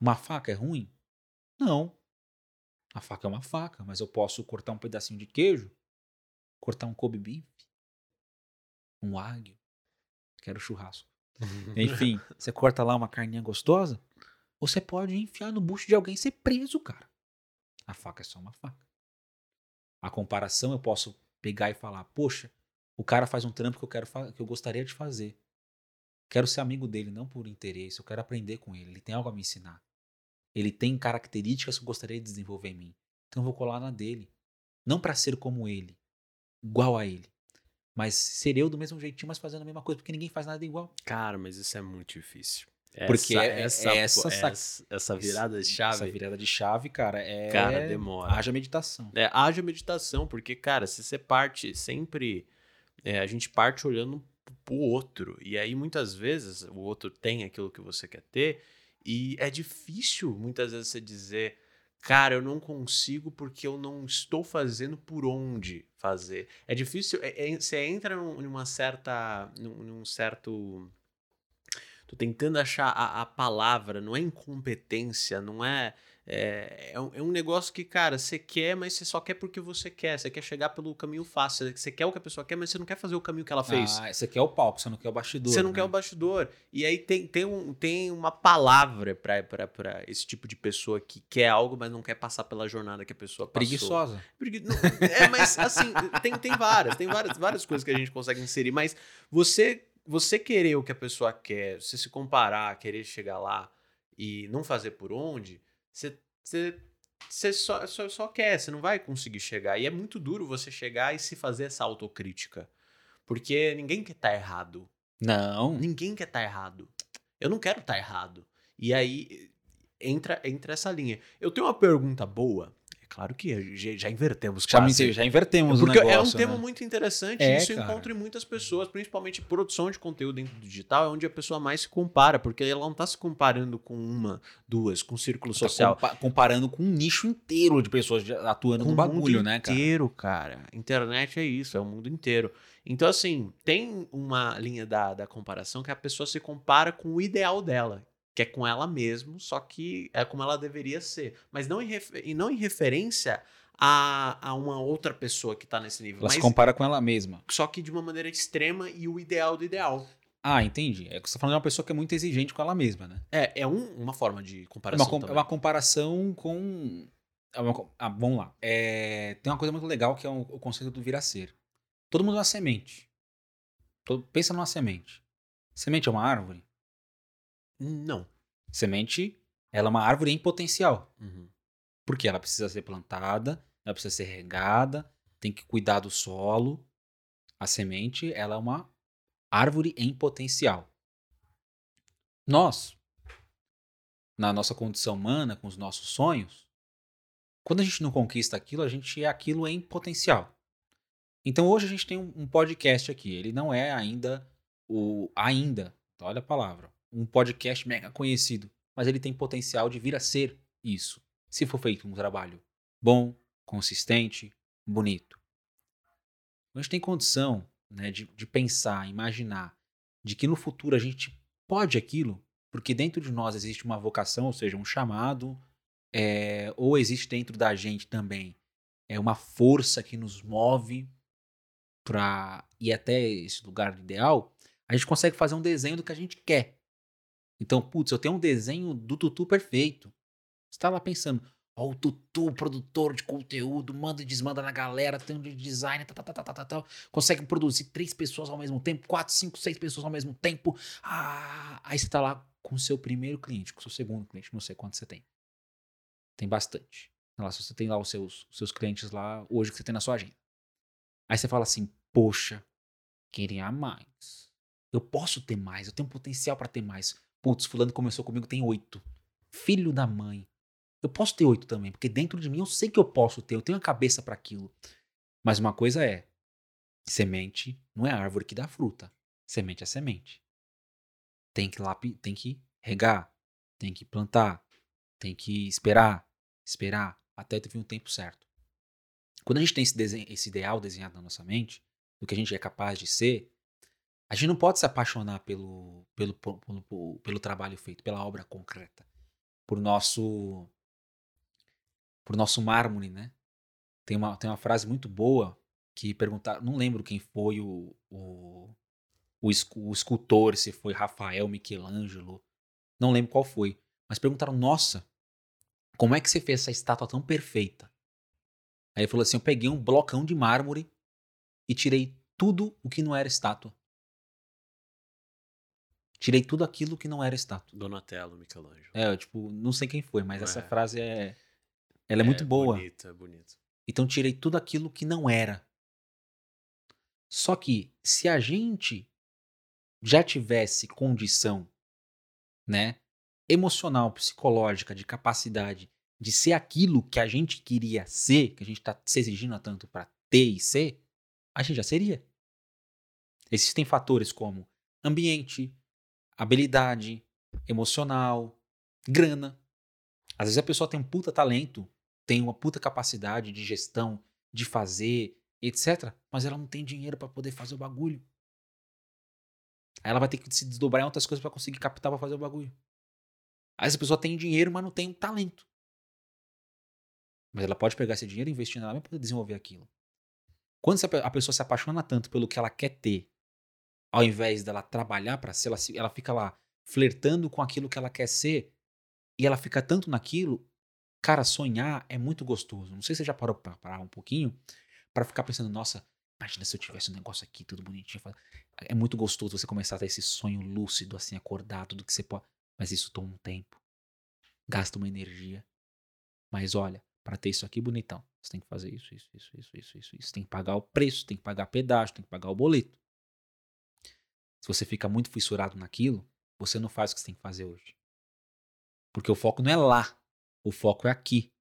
Uma faca é ruim? Não. A faca é uma faca, mas eu posso cortar um pedacinho de queijo, cortar um Kobe beef, um wagyu. Quero churrasco. <laughs> Enfim, você corta lá uma carninha gostosa, você pode enfiar no bucho de alguém e ser preso, cara. A faca é só uma faca. A comparação eu posso pegar e falar, poxa, o cara faz um trampo que eu quero que eu gostaria de fazer. Quero ser amigo dele, não por interesse, eu quero aprender com ele, ele tem algo a me ensinar. Ele tem características que eu gostaria de desenvolver em mim. Então eu vou colar na dele. Não para ser como ele, igual a ele, mas ser eu do mesmo jeitinho, mas fazendo a mesma coisa, porque ninguém faz nada igual. Cara, mas isso é muito difícil. Porque essa, é- essa, é essa essa, essa virada de chave, Essa virada de chave, cara, é. cara, demora. Haja meditação. É, haja meditação, porque, cara, se você parte sempre. É, a gente parte olhando pro outro. E aí, muitas vezes, o outro tem aquilo que você quer ter. E é difícil, muitas vezes, você dizer. Cara, eu não consigo porque eu não estou fazendo por onde fazer. É difícil. é- é- você entra num- numa certa. num, num certo. Tô tentando achar a, a palavra, não é incompetência, não é. É, é, um, é um negócio que, cara, você quer, mas você só quer porque você quer. Você quer chegar pelo caminho fácil. Você quer o que a pessoa quer, mas você não quer fazer o caminho que ela fez. Ah, você quer o palco, você não quer o bastidor. Você não né? quer o bastidor. E aí tem, tem, um, tem uma palavra pra esse tipo de pessoa que quer algo, mas não quer passar pela jornada que a pessoa passou. Preguiçosa. Pregui- não, É, mas assim, tem, tem várias, tem várias, várias coisas que a gente consegue inserir, mas você, você querer o que a pessoa quer, você se comparar, querer chegar lá e não fazer por onde, você, você, você só, só, só quer, você não vai conseguir chegar. E é muito duro você chegar e se fazer essa autocrítica. Porque ninguém quer estar errado. Não. Ninguém quer estar errado. Eu não quero estar errado. E aí entra, entra essa linha. Eu tenho uma pergunta boa. É claro que já, já invertemos Já, quase. já invertemos Porque o negócio, é um tema né? muito interessante. É, e isso cara. encontra em muitas pessoas, principalmente produção de conteúdo dentro do digital, é onde a pessoa mais se compara, porque ela não está se comparando com uma, duas, com um círculo Tá social. compa- comparando com um nicho inteiro de pessoas atuando Com no bagulho, mundo né, cara? inteiro, cara. Internet é isso, é o mundo inteiro. Então, assim, tem uma linha da, da comparação que a pessoa se compara com o ideal dela, que é com ela mesma, só que é como ela deveria ser. Mas não em, refer- e não em referência a, a uma outra pessoa que tá nesse nível. Ela se mas compara com ela mesma. só que de uma maneira extrema e o ideal do ideal. Ah, entendi. É que você tá falando de uma pessoa que é muito exigente com ela mesma, né? É, é um- uma forma de É comparação. uma, com- é uma comparação com. é uma ah, vamos lá. É, tem uma coisa muito legal que é o, o conceito do vir a ser. Todo mundo é uma semente. Tô- Pensa numa semente. Semente é uma árvore? Não. Semente, ela é uma árvore em potencial. Uhum. Porque ela precisa ser plantada, ela precisa ser regada, tem que cuidar do solo. A semente, ela é uma árvore em potencial. Nós, na nossa condição humana, com os nossos sonhos, quando a gente não conquista aquilo, a gente é aquilo em potencial. Então hoje a gente tem um, um podcast aqui. Ele não é ainda o ainda, olha a palavra, um podcast mega conhecido, mas ele tem potencial de vir a ser isso, se for feito um trabalho bom, consistente, bonito. A gente tem condição né, de, de pensar, imaginar, de que no futuro a gente pode aquilo, porque dentro de nós existe uma vocação, ou seja, um chamado, é, ou existe dentro da gente também é uma força que nos move para ir até esse lugar ideal, a gente consegue fazer um desenho do que a gente quer. Então, putz, eu tenho um desenho do Tutu perfeito. Você tá lá pensando, ó, o Tutu, produtor de conteúdo, manda e desmanda na galera, tem um de design, tal, tal, tal, tal, tal, tal, consegue produzir três pessoas ao mesmo tempo, quatro, cinco, seis pessoas ao mesmo tempo. Ah, aí você tá lá com o seu primeiro cliente, com o seu segundo cliente, não sei quanto você tem. Tem bastante. Lá, se você tem lá os seus, os seus clientes lá hoje que você tem na sua agenda. Aí você fala assim, poxa, queria mais. Eu posso ter mais, eu tenho potencial para ter mais. Putz, fulano começou comigo, tem oito. Filho da mãe. Eu posso ter oito também, porque dentro de mim eu sei que eu posso ter, eu tenho a cabeça para aquilo. Mas uma coisa é, semente não é árvore que dá fruta. Semente é semente. Tem que lapi, tem que regar, tem que plantar, tem que esperar, esperar até ter um tempo certo. Quando a gente tem esse, desenho, esse ideal desenhado na nossa mente, do que a gente é capaz de ser, a gente não pode se apaixonar pelo, pelo, pelo, pelo, trabalho feito, pela obra concreta, por nosso por nosso mármore, né? Tem uma, tem uma frase muito boa que perguntar, não lembro quem foi o, o, o, o escultor, se foi Rafael, Michelangelo, não lembro qual foi, mas perguntaram, nossa, como é que você fez essa estátua tão perfeita? Aí ele falou assim, eu peguei um blocão de mármore e tirei tudo o que não era estátua. Tirei tudo aquilo que não era estátua. Donatello, Michelangelo. É, eu, tipo, não sei quem foi, mas essa É. frase é. Ela é, muito boa. Bonito, é bonito. Então tirei tudo aquilo que não era. Só que se a gente já tivesse condição, né, emocional, psicológica, de capacidade de ser aquilo que a gente queria ser, que a gente tá se exigindo tanto para ter e ser, a gente já seria. Existem fatores como ambiente, habilidade, emocional, grana. Às vezes a pessoa tem um puta talento, tem uma puta capacidade de gestão, de fazer, etc. Mas ela não tem dinheiro pra poder fazer o bagulho. Aí ela vai ter que se desdobrar em outras coisas pra conseguir captar pra fazer o bagulho. Aí essa pessoa tem dinheiro, mas não tem um talento. Mas ela pode pegar esse dinheiro e investir nela pra poder desenvolver aquilo. Quando a pessoa se apaixona tanto pelo que ela quer ter, ao invés dela trabalhar pra ser, ela, ela fica lá flertando com aquilo que ela quer ser, e ela fica tanto naquilo, cara, sonhar é muito gostoso. Não sei se você já parou pra parar um pouquinho pra ficar pensando, nossa, imagina se eu tivesse um negócio aqui, tudo bonitinho. É muito gostoso você começar a ter esse sonho lúcido, assim, acordado, do que você pode. Mas isso toma um tempo. Gasta uma energia. Mas olha, pra ter isso aqui bonitão, você tem que fazer isso, isso, isso, isso, isso, isso, isso. Tem que pagar o preço, tem que pagar pedágio, tem que pagar o boleto. Se você fica muito fissurado naquilo, você não faz o que você tem que fazer hoje. Porque o foco não é lá, o foco é aqui.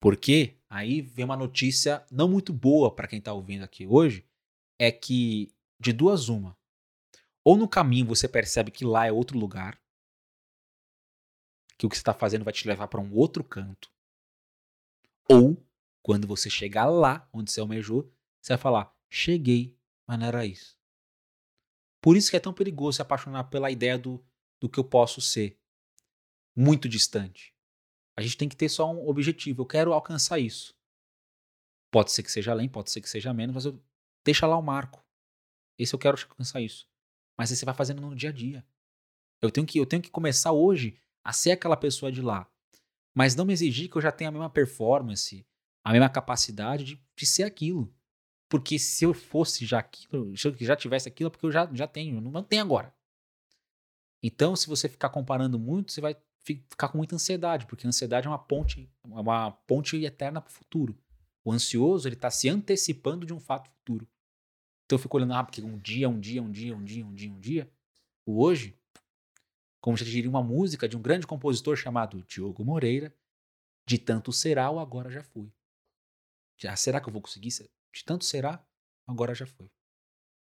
Porque aí vem uma notícia não muito boa para quem tá ouvindo aqui hoje, é que de duas uma. Ou no caminho você percebe que lá é outro lugar, que o que você está fazendo vai te levar para um outro canto. Ou quando você chegar lá onde você almejou, você vai falar: cheguei, mas não era isso. Por isso que é tão perigoso se apaixonar pela ideia do, do que eu posso ser. Muito distante. A gente tem que ter só um objetivo. Eu quero alcançar isso. Pode ser que seja além, pode ser que seja menos, mas eu deixa lá o marco. Esse eu quero alcançar isso. Mas você vai fazendo no dia a dia. Eu tenho que eu tenho que começar hoje a ser aquela pessoa de lá. Mas não me exigir que eu já tenha a mesma performance, a mesma capacidade de, de ser aquilo. Porque se eu fosse já aquilo, se eu já tivesse aquilo, é porque eu já, já tenho, não, tenho agora. Então, se você ficar comparando muito, você vai fi- ficar com muita ansiedade, porque a ansiedade é uma ponte, é uma ponte eterna para o futuro. O ansioso, ele tá se antecipando de um fato futuro. Então eu fico olhando, ah, porque um dia, um dia, um dia, um dia, um dia, um dia. O hoje, como já diria uma música de um grande compositor chamado Diogo Moreira, de tanto será, o agora já fui. Já, será que eu vou conseguir? De tanto será, agora já foi.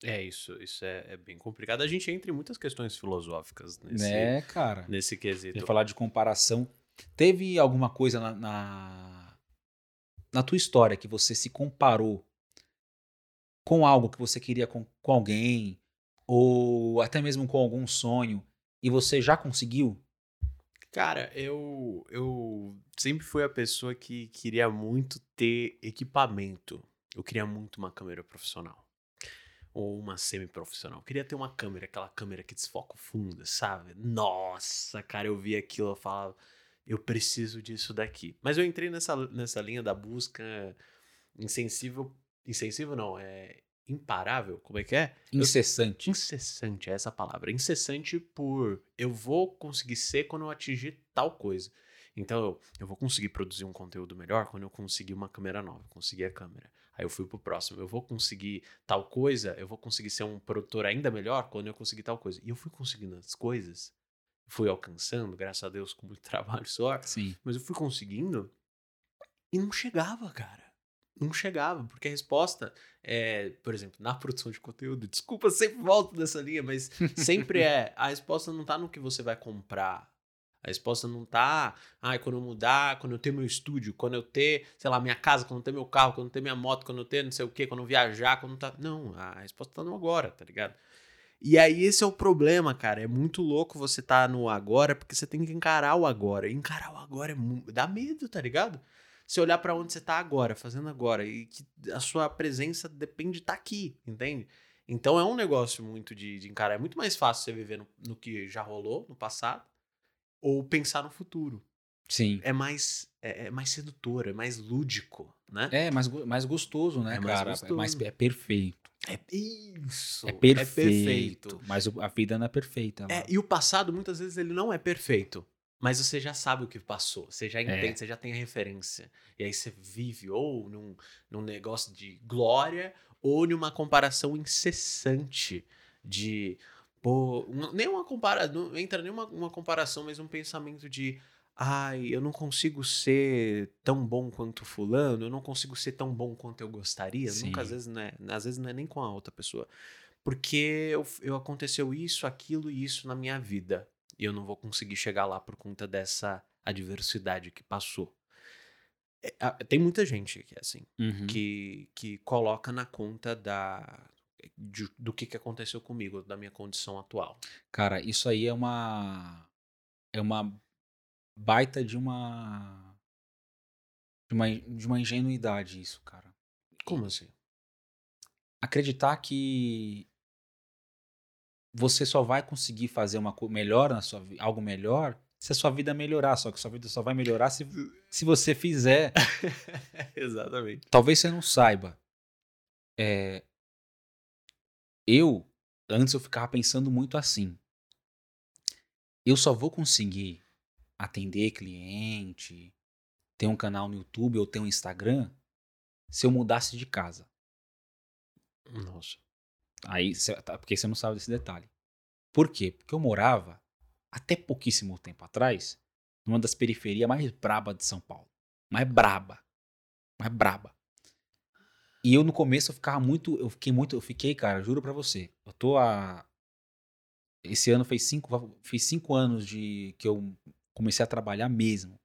É isso, isso é, é bem complicado. A gente entra em muitas questões filosóficas nesse, né, cara? nesse quesito. Ia falar de comparação. Teve alguma coisa na, na, na tua história que você se comparou com algo que você queria com, com alguém, ou até mesmo com algum sonho, e você já conseguiu? Cara, eu, eu sempre fui a pessoa que queria muito ter equipamento. Eu queria muito uma câmera profissional. Ou uma semi-profissional. Eu queria ter uma câmera, aquela câmera que desfoca o fundo, sabe? Nossa, cara, eu vi aquilo, eu falava, eu preciso disso daqui. Mas eu entrei nessa, nessa linha da busca insensível. Insensível não, é imparável, como é que é? Incessante. Incessante, é essa palavra. Incessante por eu vou conseguir ser quando eu atingir tal coisa. Então eu, eu vou conseguir produzir um conteúdo melhor quando eu conseguir uma câmera nova, conseguir a câmera. Aí eu fui pro próximo. Eu vou conseguir tal coisa, eu vou conseguir ser um produtor ainda melhor quando eu conseguir tal coisa. E eu fui conseguindo as coisas, fui alcançando, graças a Deus, com muito <laughs> trabalho sorte. Sim. Mas eu fui conseguindo e não chegava, cara. Não chegava, porque a resposta é, por exemplo, na produção de conteúdo, desculpa, sempre volto nessa linha, mas sempre <laughs> é, a resposta não tá no que você vai comprar. A resposta não tá, ah, quando eu mudar, quando eu ter meu estúdio, quando eu ter, sei lá, minha casa, quando eu ter meu carro, quando eu ter minha moto, quando eu ter não sei o quê, quando eu viajar, quando tá. Não, a resposta tá no agora, tá ligado? E aí esse é o problema, cara. É muito louco você tá no agora, porque você tem que encarar o agora. E encarar o agora é mu- dá medo, tá ligado? Você olhar pra onde você tá agora, fazendo agora, e que a sua presença depende de estar aqui, entende? Então é um negócio muito de, de encarar. É muito mais fácil você viver no, no que já rolou no passado ou pensar no futuro. Sim. É mais, é, é mais sedutor, é mais lúdico, né? É mais, mais gostoso, né, É mais cara? É, mais, gostoso. é perfeito. É, isso. É perfeito. perfeito. Mas a vida não é perfeita. É, e o passado, muitas vezes, ele não é perfeito. Mas você já sabe o que passou, você já entende, você já tem a referência. E aí você vive ou num, num negócio de glória ou numa comparação incessante de. Pô, nem uma comparação, não entra nenhuma uma comparação, mas um pensamento de. Ai, eu não consigo ser tão bom quanto fulano, eu não consigo ser tão bom quanto eu gostaria. Nunca, às Sim. vezes, não é, às vezes não é nem com a outra pessoa. Porque eu, eu aconteceu isso, aquilo e isso na minha vida. E eu não vou conseguir chegar lá por conta dessa adversidade que passou. É, tem muita gente que é assim, Uhum. que, que coloca na conta da, de- do que, que aconteceu comigo, da minha condição atual. Cara, isso aí é uma. É uma baita de uma. De uma, de uma ingenuidade, isso, cara. Como assim? Acreditar que você só vai conseguir fazer uma coisa melhor na sua vi- algo melhor se a sua vida melhorar. Só que a sua vida só vai melhorar se, se você fizer. <laughs> Exatamente. Talvez você não saiba. É, eu, antes eu ficava pensando muito assim. Eu só vou conseguir atender cliente, ter um canal no YouTube ou ter um Instagram se eu mudasse de casa. Nossa. Aí, tá, porque você não sabe desse detalhe. Por quê? Porque eu morava, até pouquíssimo tempo atrás, numa das periferias mais braba de São Paulo. Mais braba. Mais braba. E eu no começo eu ficava muito, eu fiquei muito, eu fiquei, cara, juro pra você. Eu tô a esse ano fez cinco, fez cinco anos de que eu comecei a trabalhar mesmo.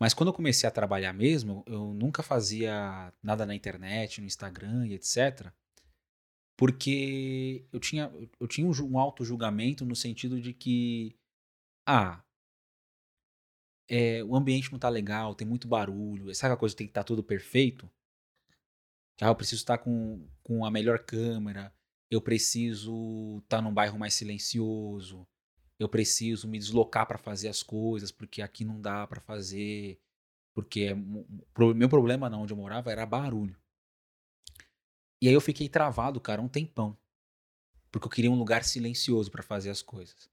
Mas quando eu comecei a trabalhar mesmo, eu nunca fazia nada na internet, no Instagram e etc. Porque eu tinha, eu tinha um, um auto-julgamento no sentido de que, ah, é, o ambiente não tá legal, tem muito barulho, sabe aquela coisa tem que estar tudo perfeito? Ah, eu preciso estar com, com a melhor câmera, eu preciso estar num bairro mais silencioso, eu preciso me deslocar para fazer as coisas, porque aqui não dá para fazer, porque é meu problema não onde eu morava era barulho. E aí eu fiquei travado, cara, um tempão. Porque eu queria um lugar silencioso pra fazer as coisas.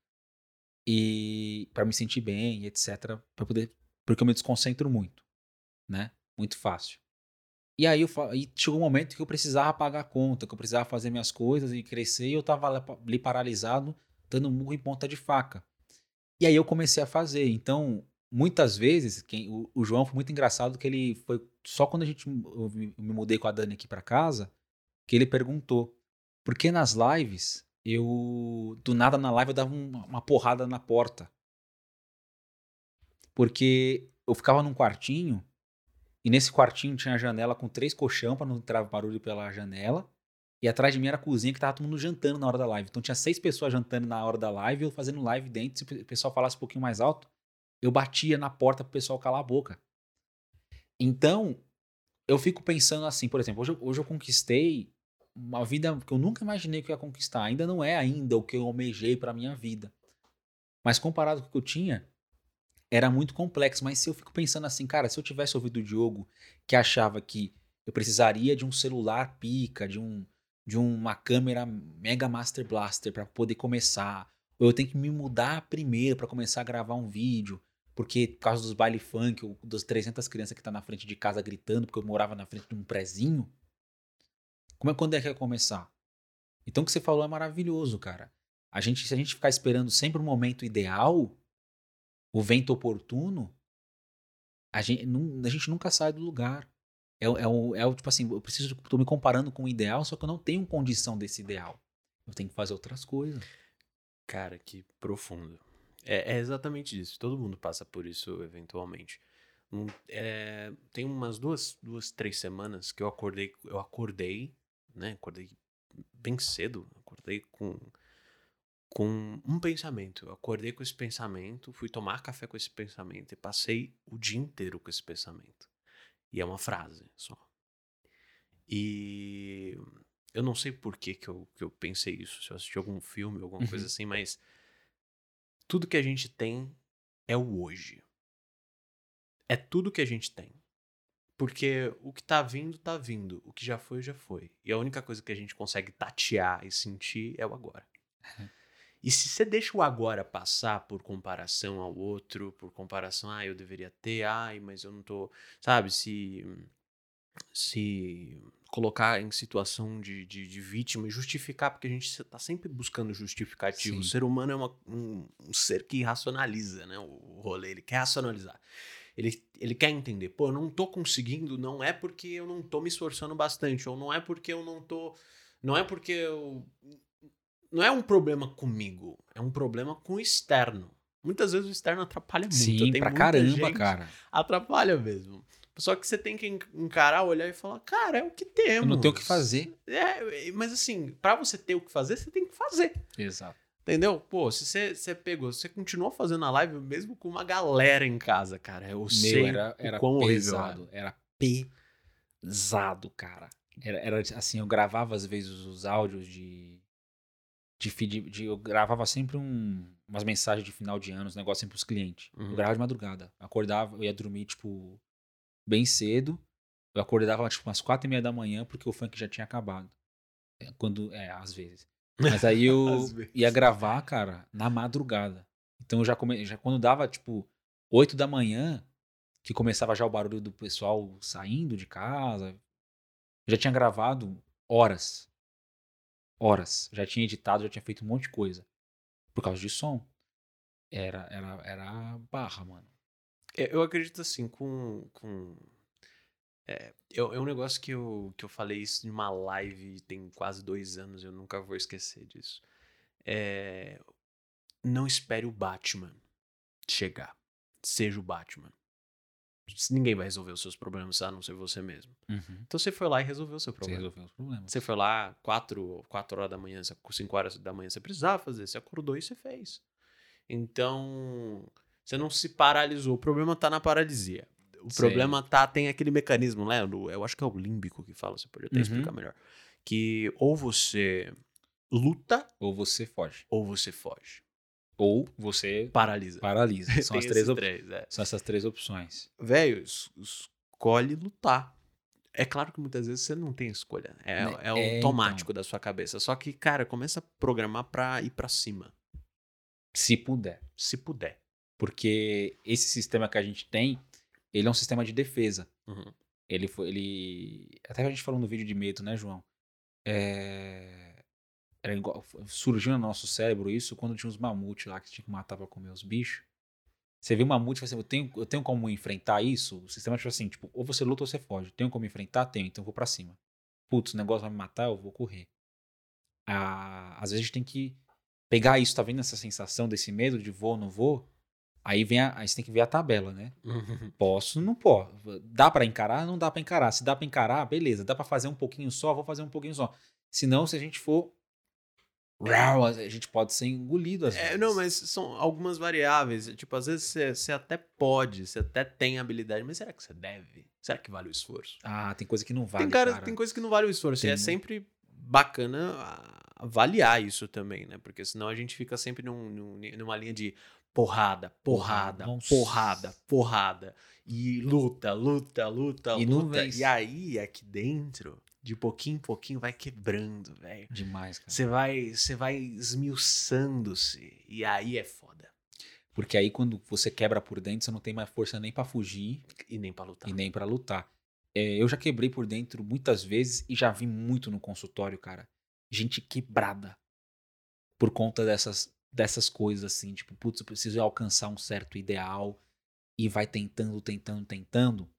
E pra me sentir bem, etc, para poder porque eu me desconcentro muito, né? Muito fácil. E aí, eu, aí chegou um momento que eu precisava pagar a conta, que eu precisava fazer minhas coisas e crescer, e eu tava ali paralisado, dando murro em ponta de faca. E aí eu comecei a fazer. Então, muitas vezes, quem, o, o João foi muito engraçado que ele foi só quando a gente eu me mudei com a Dani aqui para casa que ele perguntou por que nas lives eu do nada na live eu dava uma, uma porrada na porta porque eu ficava num quartinho e nesse quartinho tinha a janela com três colchão para não entrar barulho pela janela. E atrás de mim era a cozinha que tava todo mundo jantando na hora da live. Então tinha seis pessoas jantando na hora da live, eu fazendo live dentro. Se o pessoal falasse um pouquinho mais alto, eu batia na porta pro pessoal calar a boca. Então, eu fico pensando assim, por exemplo, hoje, hoje eu conquistei uma vida que eu nunca imaginei que eu ia conquistar. Ainda não é ainda o que eu almejei para minha vida. Mas comparado com o que eu tinha, era muito complexo. Mas se eu fico pensando assim, cara, se eu tivesse ouvido o Diogo que achava que eu precisaria de um celular pica, de um de uma câmera Mega Master Blaster para poder começar, ou eu tenho que me mudar primeiro para começar a gravar um vídeo, porque por causa dos baile funk, ou das 300 crianças que tá na frente de casa gritando, porque eu morava na frente de um prezinho. Como é quando é que ia começar? Então o que você falou é maravilhoso, cara. A gente, se a gente ficar esperando sempre o momento ideal, o vento oportuno, a gente, a gente nunca sai do lugar. É, é, o, é o tipo assim, eu preciso, tô me comparando com o ideal, só que eu não tenho condição desse ideal. Eu tenho que fazer outras coisas. Cara, que profundo. É, é exatamente isso. Todo mundo passa por isso eventualmente. Um, é, tem umas duas, duas, três semanas que eu acordei, eu acordei, né? Acordei bem cedo, acordei com com um pensamento. Eu acordei com esse pensamento, fui tomar café com esse pensamento e passei o dia inteiro com esse pensamento. E é uma frase só. E eu não sei por que, que, eu, que eu pensei isso, se eu assisti algum filme, alguma uhum. coisa assim, mas tudo que a gente tem é o hoje. É tudo que a gente tem. Porque o que tá vindo, tá vindo. O que já foi, já foi. E a única coisa que a gente consegue tatear e sentir é o agora. E se você deixa o agora passar por comparação ao outro, por comparação, ah, eu deveria ter, ai, mas eu não tô, sabe, se se colocar em situação de, de, de vítima e justificar, porque a gente está sempre buscando justificativo. Sim. O ser humano é uma, um, um, ser que racionaliza, né? O rolê, ele quer racionalizar. Ele, ele quer entender, pô, eu não tô conseguindo, não é porque eu não tô me esforçando bastante, ou não é porque eu não tô. Não é porque eu não é um problema comigo, é um problema com o externo. Muitas vezes o externo atrapalha muito. Sim, pra caramba, cara. Atrapalha mesmo. Só que você tem que encarar, olhar e falar, cara, é o que temos. Eu não tenho o que fazer. É, mas assim, para você ter o que fazer, você tem que fazer. Exato. Entendeu? Pô, se você, você pegou, você continuou fazendo a live mesmo com uma galera em casa, cara. Eu Meu, sei era, era pesado. Horrível, era pesado, cara. Era, era assim, eu gravava às vezes os áudios de de feed, de, eu gravava sempre um, umas mensagens de final de ano, os negócios sempre pros clientes. Uhum. Eu gravava de madrugada. Acordava, eu ia dormir, tipo, bem cedo. Eu acordava, tipo, umas quatro e meia da manhã, porque o funk já tinha acabado. É, quando, é, às vezes. Mas aí eu <laughs> ia gravar, cara, na madrugada. Então eu já, come, já quando dava, tipo, oito da manhã, que começava já o barulho do pessoal saindo de casa, já tinha gravado horas horas. Já tinha editado, já tinha feito um monte de coisa. Por causa de som. Era, era, era barra, mano. É, eu acredito assim, com. com é, é, um negócio que eu, que eu falei isso em uma live tem quase dois anos, eu nunca vou esquecer disso. É, não espere o Batman chegar. Seja o Batman ninguém vai resolver os seus problemas a não ser você mesmo. Uhum. Então você foi lá e resolveu o seu problema. Você resolveu os problemas. Você foi lá, 4, quatro horas da manhã, 5 horas da manhã você precisava fazer, você acordou e você fez. Então, você não se paralisou. O problema tá na paralisia. O Sim. problema tá, tem aquele mecanismo, né? Eu acho que é o límbico que fala, você pode até uhum. explicar melhor. Que ou você luta. Ou você foge. Ou você foge. Ou você paralisa. Paralisa. <laughs> São, as três, três é. São essas três opções. Velho, escolhe lutar. É claro que muitas vezes você não tem escolha. É, Né? é É, automático da sua cabeça. Só que, cara, começa a programar pra ir pra cima. Se puder. Se puder. Porque esse sistema que a gente tem, ele é um sistema de defesa. Uhum. Ele foi. Ele. Até a gente falou no vídeo de medo, né, João? É, igual... Surgiu no nosso cérebro isso quando tinha uns mamutes lá que tinha que matar pra comer os bichos. Você vê um mamute e fala assim: eu tenho, eu tenho como enfrentar isso? O sistema tipo assim, tipo, ou você luta ou você foge. Tenho como enfrentar? Tenho, então eu vou pra cima. Putz, o negócio vai me matar, eu vou correr. Ah, às vezes a gente tem que pegar isso, tá vendo essa sensação desse medo de vou ou não vou? Aí vem a, aí você tem que ver a tabela, né? <laughs> Posso, não posso. Dá pra encarar? Não dá pra encarar. Se dá pra encarar, beleza. Dá pra fazer um pouquinho só, vou fazer um pouquinho só. Se não, se a gente for. A gente pode ser engolido às É, vezes. não, mas são algumas variáveis. Tipo, às vezes você, você até pode, você até tem habilidade, mas será que você deve? Será que vale o esforço? Ah, tem coisa que não vale. tem, cara, cara. tem coisa que não vale o esforço. Tem e é sempre bacana avaliar isso também, né? Porque senão a gente fica sempre num- num- numa linha de porrada, porrada, Nossa. porrada, porrada. E luta, luta, luta, E não luta. vence. E aí, aqui dentro, de pouquinho em pouquinho, vai quebrando, velho. Demais, cara. Você vai, você vai esmiuçando-se. E aí é foda. Porque aí quando você quebra por dentro, você não tem mais força nem pra fugir E nem pra lutar. e nem pra lutar. É, eu já quebrei por dentro muitas vezes e já vi muito no consultório, cara. Gente quebrada por conta dessas, dessas coisas assim. Tipo, putz, eu preciso alcançar um certo ideal e vai tentando, tentando, tentando.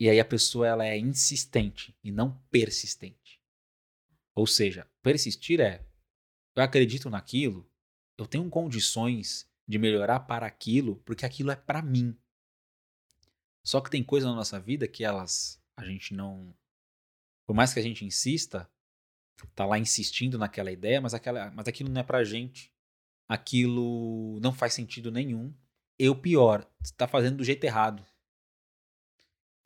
E aí a pessoa ela é insistente e não persistente. Ou seja, persistir é eu acredito naquilo, eu tenho condições de melhorar para aquilo, porque aquilo é para mim. Só que tem coisas na nossa vida que elas a gente não por mais que a gente insista, tá lá insistindo naquela ideia, mas aquela mas aquilo não é pra gente. Aquilo não faz sentido nenhum. E o pior, você tá fazendo do jeito errado.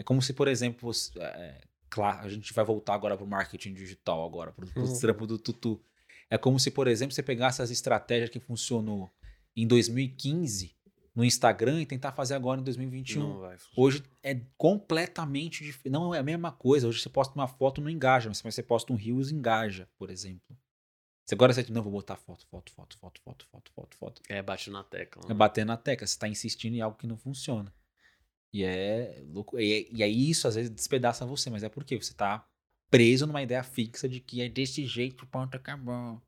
É como se, por exemplo, você, é, claro, a gente vai voltar agora pro marketing digital agora, pro, pro Uhum. trampo do tutu. É como se, por exemplo, você pegasse as estratégias que funcionou em 2015 no Instagram e tentar fazer agora em 2021. Não vai. Hoje é completamente diferente. Não é a mesma coisa. Hoje você posta uma foto, não engaja. Mas você posta um Reels, engaja, por exemplo. Você agora você não vou botar foto, foto, foto, foto, foto, foto, foto, foto. É, bate na tecla. É bater na tecla. Você tá insistindo em algo que não funciona. E é louco. E, e aí isso às vezes despedaça você, mas é porque você tá preso numa ideia fixa de que é desse jeito, ponto, acabou.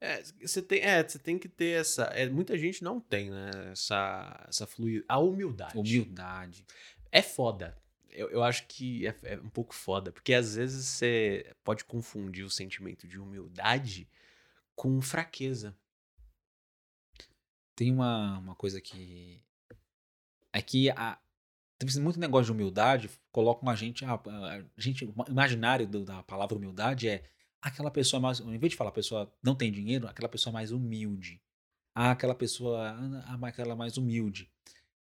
É, você tem, é, você tem que ter essa. É, muita gente não tem, né? Essa, essa fluidez. A humildade. Humildade. É foda. Eu, eu acho que é, é um pouco foda. Porque às vezes você pode confundir o sentimento de humildade com fraqueza. Tem uma, uma coisa que. É que a, tem muito negócio de humildade, colocam a gente. A, a gente imaginário do- da palavra humildade é aquela pessoa mais. Em vez de falar pessoa não tem dinheiro, aquela pessoa mais humilde. Ah, aquela pessoa. Ah, aquela mais humilde.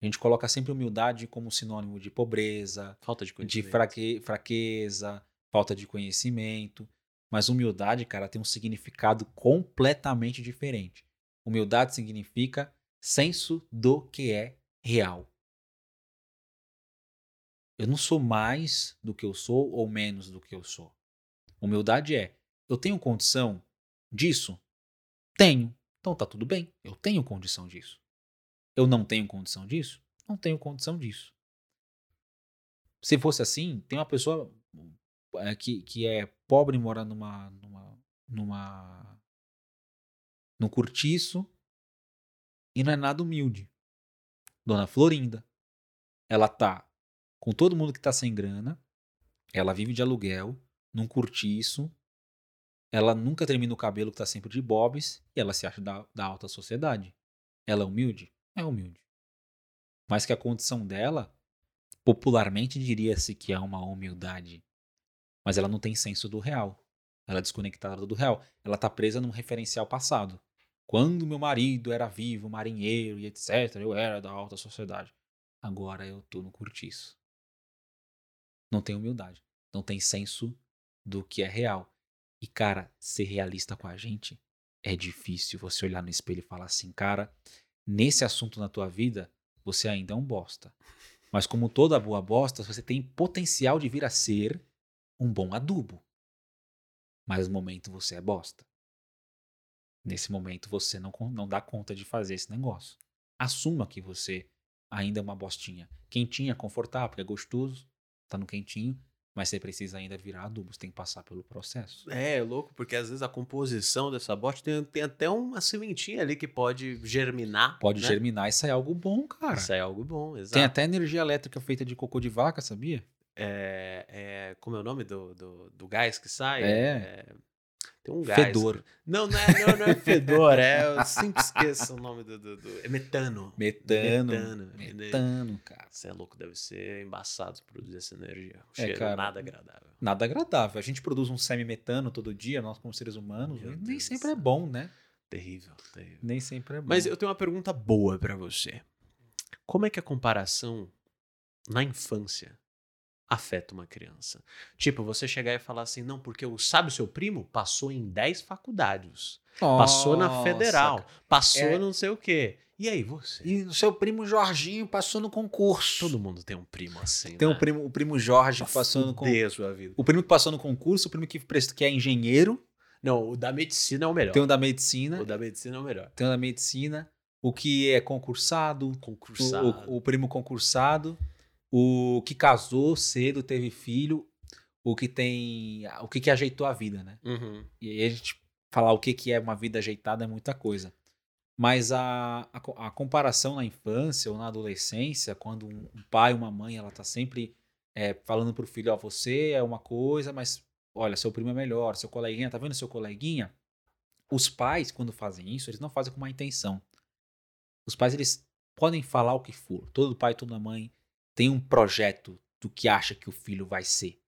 A gente coloca sempre humildade como sinônimo de pobreza, Falta de de fraque, fraqueza, falta de conhecimento. Mas humildade, cara, tem um significado completamente diferente. Humildade significa senso do que é real. Eu não sou mais do que eu sou ou menos do que eu sou. Humildade é: eu tenho condição disso? Tenho. Então tá tudo bem. Eu tenho condição disso. Eu não tenho condição disso? Não tenho condição disso. Se fosse assim, tem uma pessoa é, que, que é pobre e mora numa, numa, numa, num cortiço e não é nada humilde. Dona Florinda. Ela tá com todo mundo que tá sem grana. Ela vive de aluguel, num cortiço. Ela nunca termina o cabelo que tá sempre de bobs e ela se acha da, da alta sociedade. Ela é humilde? É humilde. Mas que a condição dela, popularmente diria-se que é uma humildade. Mas ela não tem senso do real. Ela é desconectada do real. Ela tá presa num referencial passado. Quando meu marido era vivo, marinheiro e etc., eu era da alta sociedade. Agora eu tô no cortiço. Não tem humildade. Não tem senso do que é real. E, cara, ser realista com a gente é difícil você olhar no espelho e falar assim, cara, nesse assunto na tua vida, você ainda é um bosta. Mas como toda boa bosta, você tem potencial de vir a ser um bom adubo. Mas no momento você é bosta. Nesse momento você não, não dá conta de fazer esse negócio. Assuma que você ainda é uma bostinha. Quentinha, confortável, porque é gostoso, tá no quentinho, mas você precisa ainda virar adubo, você tem que passar pelo processo. É, é louco, porque às vezes a composição dessa bosta tem, tem até uma sementinha ali que pode germinar. Pode né? germinar e sair algo bom, cara. Isso é algo bom, exato. Tem até energia elétrica feita de cocô de vaca, sabia? É, é, como é o nome do, do, do gás que sai? É. tem um gás. Fedor. Não, não é, não, não é fedor, é. Eu sempre esqueço o nome do. do, do- é metano. Metano. Metano. Metano, cara. Você é louco, deve ser embaçado produzir essa energia. Um É, cara. nada agradável. Nada agradável. A gente produz um semi-metano todo dia, nós como seres humanos, Meu nem Deus sempre é céu. bom, né? Terrível, terrível. Nem sempre é bom. Mas eu tenho uma pergunta boa pra você. Como é que a comparação na infância afeta uma criança? Tipo, você chegar e falar assim, não, porque o sabe o seu primo passou em 10 faculdades, passou na Nossa, federal, passou É. não sei o quê. E aí, você? E o seu primo Jorginho passou no concurso. Todo mundo tem um primo assim, Tem né? o primo, o primo Jorge Pra passando com. fuder a sua vida. O primo que passou no concurso, o primo que, que é engenheiro, Não, o da medicina é o melhor. tem o da medicina, O da medicina é o melhor. tem o da medicina, o que é concursado, o- Concursado. O, o primo concursado, o que casou cedo, teve filho, o que tem. O que, que ajeitou a vida, né? Uhum. E aí a gente falar o que, que é uma vida ajeitada é muita coisa. Mas a, a, a comparação na infância ou na adolescência, quando um, um pai uma mãe ela tá sempre é, falando pro filho, ó, você é uma coisa, mas olha, seu primo é melhor, seu coleguinha, tá vendo seu coleguinha? Os pais, quando fazem isso, eles não fazem com má intenção. Os pais, eles podem falar o que for. Todo pai, toda mãe tem um projeto do que acha que o filho vai ser.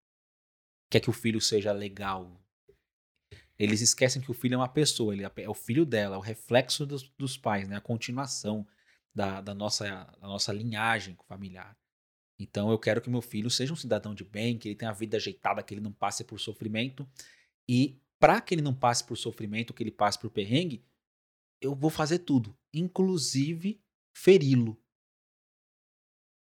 Quer que o filho seja legal, eles esquecem que o filho é uma pessoa, ele é o filho dela, é o reflexo dos, dos pais, né? a continuação da, da, nossa, da nossa linhagem familiar. Então eu quero que meu filho seja um cidadão de bem, que ele tenha a vida ajeitada, que ele não passe por sofrimento. E para que ele não passe por sofrimento, que ele passe por perrengue, eu vou fazer tudo, inclusive feri-lo,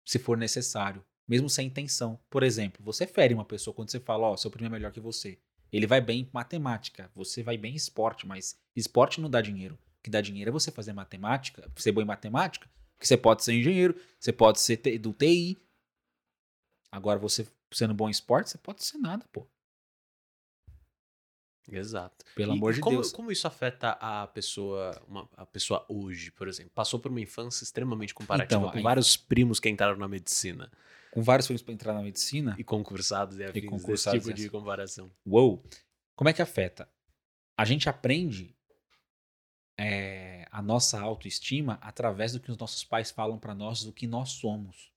se for necessário, mesmo sem intenção. Por exemplo, você fere uma pessoa quando você fala, ó, seu primo é melhor que você. Ele vai bem em matemática, você vai bem em esporte, mas esporte não dá dinheiro. O que dá dinheiro é você fazer matemática, ser bom em matemática, porque você pode ser engenheiro, você pode ser do TI. Agora, você sendo bom em esporte, você pode ser nada, pô. Exato. Pelo E- amor e de como, Deus. Como isso afeta a pessoa, uma- a pessoa hoje, por exemplo? Passou por uma infância extremamente comparativa, Então, com a vários primos que entraram na medicina Com vários filhos para entrar na medicina, e concursados e afins desse concursados, tipo de comparação. Uou! Como é que afeta? A gente aprende é, a nossa autoestima através do que os nossos pais falam para nós do que nós somos.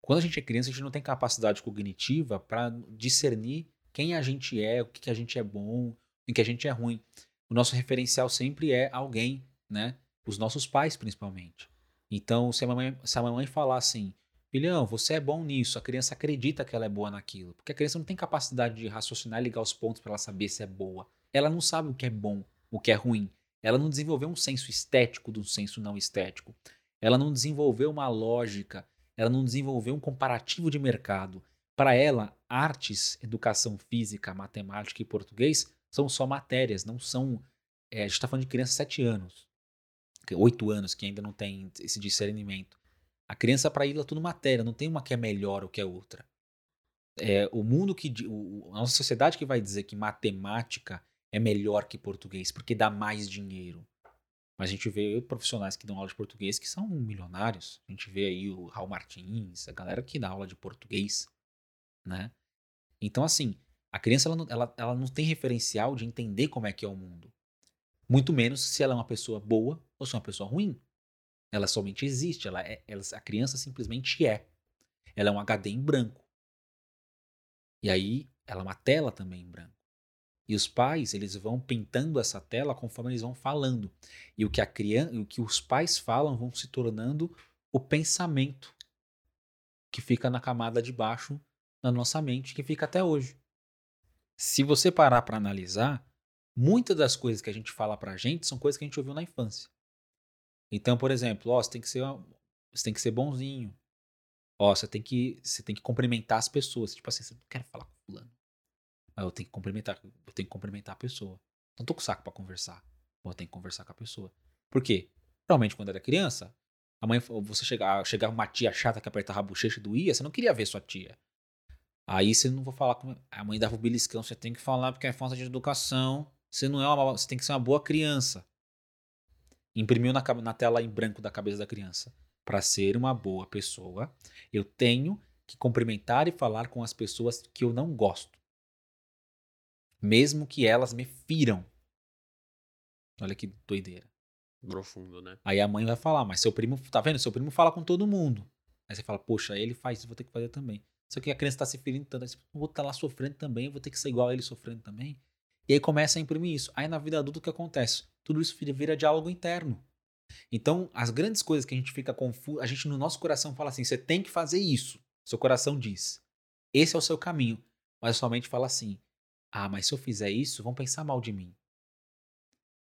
Quando a gente é criança, a gente não tem capacidade cognitiva para discernir quem a gente é, o que, que a gente é bom, em que a gente é ruim. O nosso referencial sempre é alguém, né? Os nossos pais, principalmente. Então, se a mamãe, se a mamãe falar assim, filhão, você é bom nisso, a criança acredita que ela é boa naquilo. Porque a criança não tem capacidade de raciocinar e ligar os pontos para ela saber se é boa. Ela não sabe o que é bom, o que é ruim. Ela não desenvolveu um senso estético do senso não estético. Ela não desenvolveu uma lógica. Ela não desenvolveu um comparativo de mercado. Para ela, artes, educação física, matemática e português são só matérias, não são. é, a gente está falando de criança de 7 anos, 8 anos, que ainda não tem esse discernimento. A criança, para ela, é tudo matéria, não tem uma que é melhor ou que é outra. É, o mundo que. a nossa sociedade que vai dizer que matemática é melhor que português, porque dá mais dinheiro. Mas a gente vê profissionais que dão aula de português que são milionários. A gente vê aí o Raul Martins, a galera que dá aula de português, né? Então, assim, a criança ela não, ela, ela não tem referencial de entender como é que é o mundo. Muito menos se ela é uma pessoa boa ou se é uma pessoa ruim. Ela somente existe, ela é, ela- a criança simplesmente é. Ela é um HD em branco. E aí, ela é uma tela também em branco. E os pais, eles vão pintando essa tela conforme eles vão falando. E o que a criança, o que os pais falam vão se tornando o pensamento que fica na camada de baixo na nossa mente, que fica até hoje. Se você parar para analisar, muitas das coisas que a gente fala pra gente são coisas que a gente ouviu na infância. Então, por exemplo, ó, você tem que ser, você tem que ser bonzinho. Ó, você tem que, você tem que cumprimentar as pessoas. Tipo assim, você não quer falar com fulano. Mas eu tenho que cumprimentar, eu tenho que cumprimentar a pessoa. Não tô com saco pra conversar. Eu tenho que conversar com a pessoa. Por quê? Realmente, quando era criança, a mãe, você chegava, chegava uma tia chata que apertava a bochecha e doía, você não queria ver sua tia. Aí você não vou falar com. A mãe dava o beliscão, você tem que falar porque é falta de educação. Você não é uma. Você tem que ser uma boa criança. Imprimiu na, na tela em branco da cabeça da criança. Para ser uma boa pessoa, eu tenho que cumprimentar e falar com as pessoas que eu não gosto. Mesmo que elas me firam. Olha que doideira. Profundo, né? Aí a mãe vai falar, mas seu primo, tá vendo? Seu primo fala com todo mundo. Aí você fala, poxa, ele faz isso, vou ter que fazer também. Só que a criança tá se ferindo tanto, você, vou estar tá lá sofrendo também, vou ter que ser igual a ele sofrendo também. E aí começa a imprimir isso. Aí na vida adulta o que acontece? Tudo isso vira diálogo interno. Então, as grandes coisas que a gente fica confuso, a gente no nosso coração fala assim: você tem que fazer isso. Seu coração diz: esse é o seu caminho. Mas sua mente fala assim: ah, mas se eu fizer isso, vão pensar mal de mim.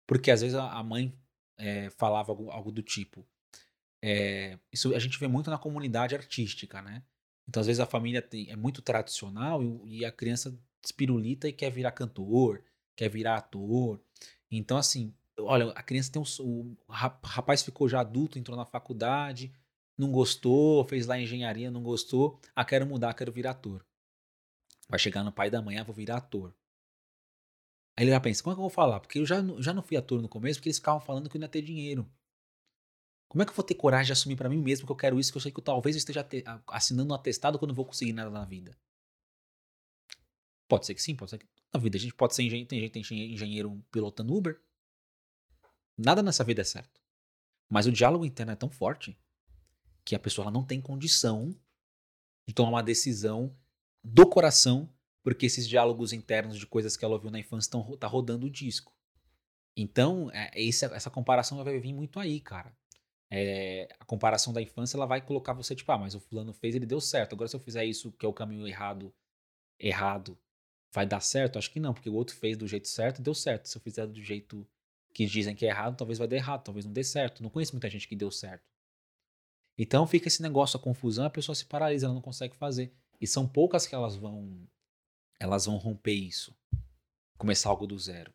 Porque às vezes a mãe é, falava algo, algo, do tipo. É, isso a gente vê muito na comunidade artística, né? Então, às vezes, a família tem, é muito tradicional e, e a criança espirulita e quer virar cantor, quer virar ator. Então, assim, olha, a criança tem um. O rapaz ficou já adulto, entrou na faculdade, não gostou, fez lá engenharia, não gostou. Ah, quero mudar, quero virar ator. Vai chegar no pai da manhã, vou virar ator. Aí ele já pensa, como é que eu vou falar? Porque eu já, já não fui ator no começo, porque eles ficavam falando que eu não ia ter dinheiro. Como é que eu vou ter coragem de assumir para mim mesmo que eu quero isso, que eu sei que eu talvez eu esteja assinando um atestado quando eu vou conseguir nada na vida? Pode ser que sim, pode ser que na vida a gente pode ser engenheiro, tem gente tem engenheiro pilotando Uber. Nada nessa vida é certo. Mas o diálogo interno é tão forte que a pessoa não tem condição de tomar uma decisão do coração porque esses diálogos internos de coisas que ela ouviu na infância estão tá rodando o disco. Então, é, essa comparação vai vir muito aí, cara. É, a comparação da infância ela vai colocar você tipo, ah, mas o fulano fez, ele deu certo. Agora, se eu fizer isso, que é o caminho errado, errado, vai dar certo? Acho que não, porque o outro fez do jeito certo, deu certo. Se eu fizer do jeito que dizem que é errado, talvez vai dar errado, talvez não dê certo. Não conheço muita gente que deu certo. Então fica esse negócio, a confusão, a pessoa se paralisa, ela não consegue fazer. E são poucas que elas vão elas vão romper isso. Começar algo do zero.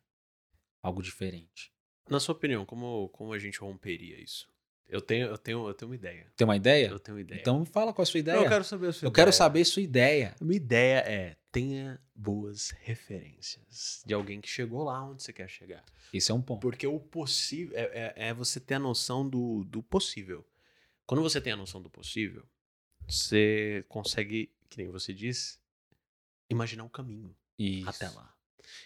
Algo diferente. Na sua opinião, como, como a gente romperia isso? Eu tenho, eu, tenho, eu tenho uma ideia. Tem uma ideia? Eu tenho uma ideia. Então fala qual a sua ideia. eu quero saber a sua eu ideia. quero saber a sua ideia. A minha ideia é tenha boas referências de alguém que chegou lá onde você quer chegar. Isso é um ponto. Porque o possível é, é, é você ter a noção do, do possível. Quando você tem a noção do possível, você consegue, que nem você disse, imaginar um caminho Isso. até lá.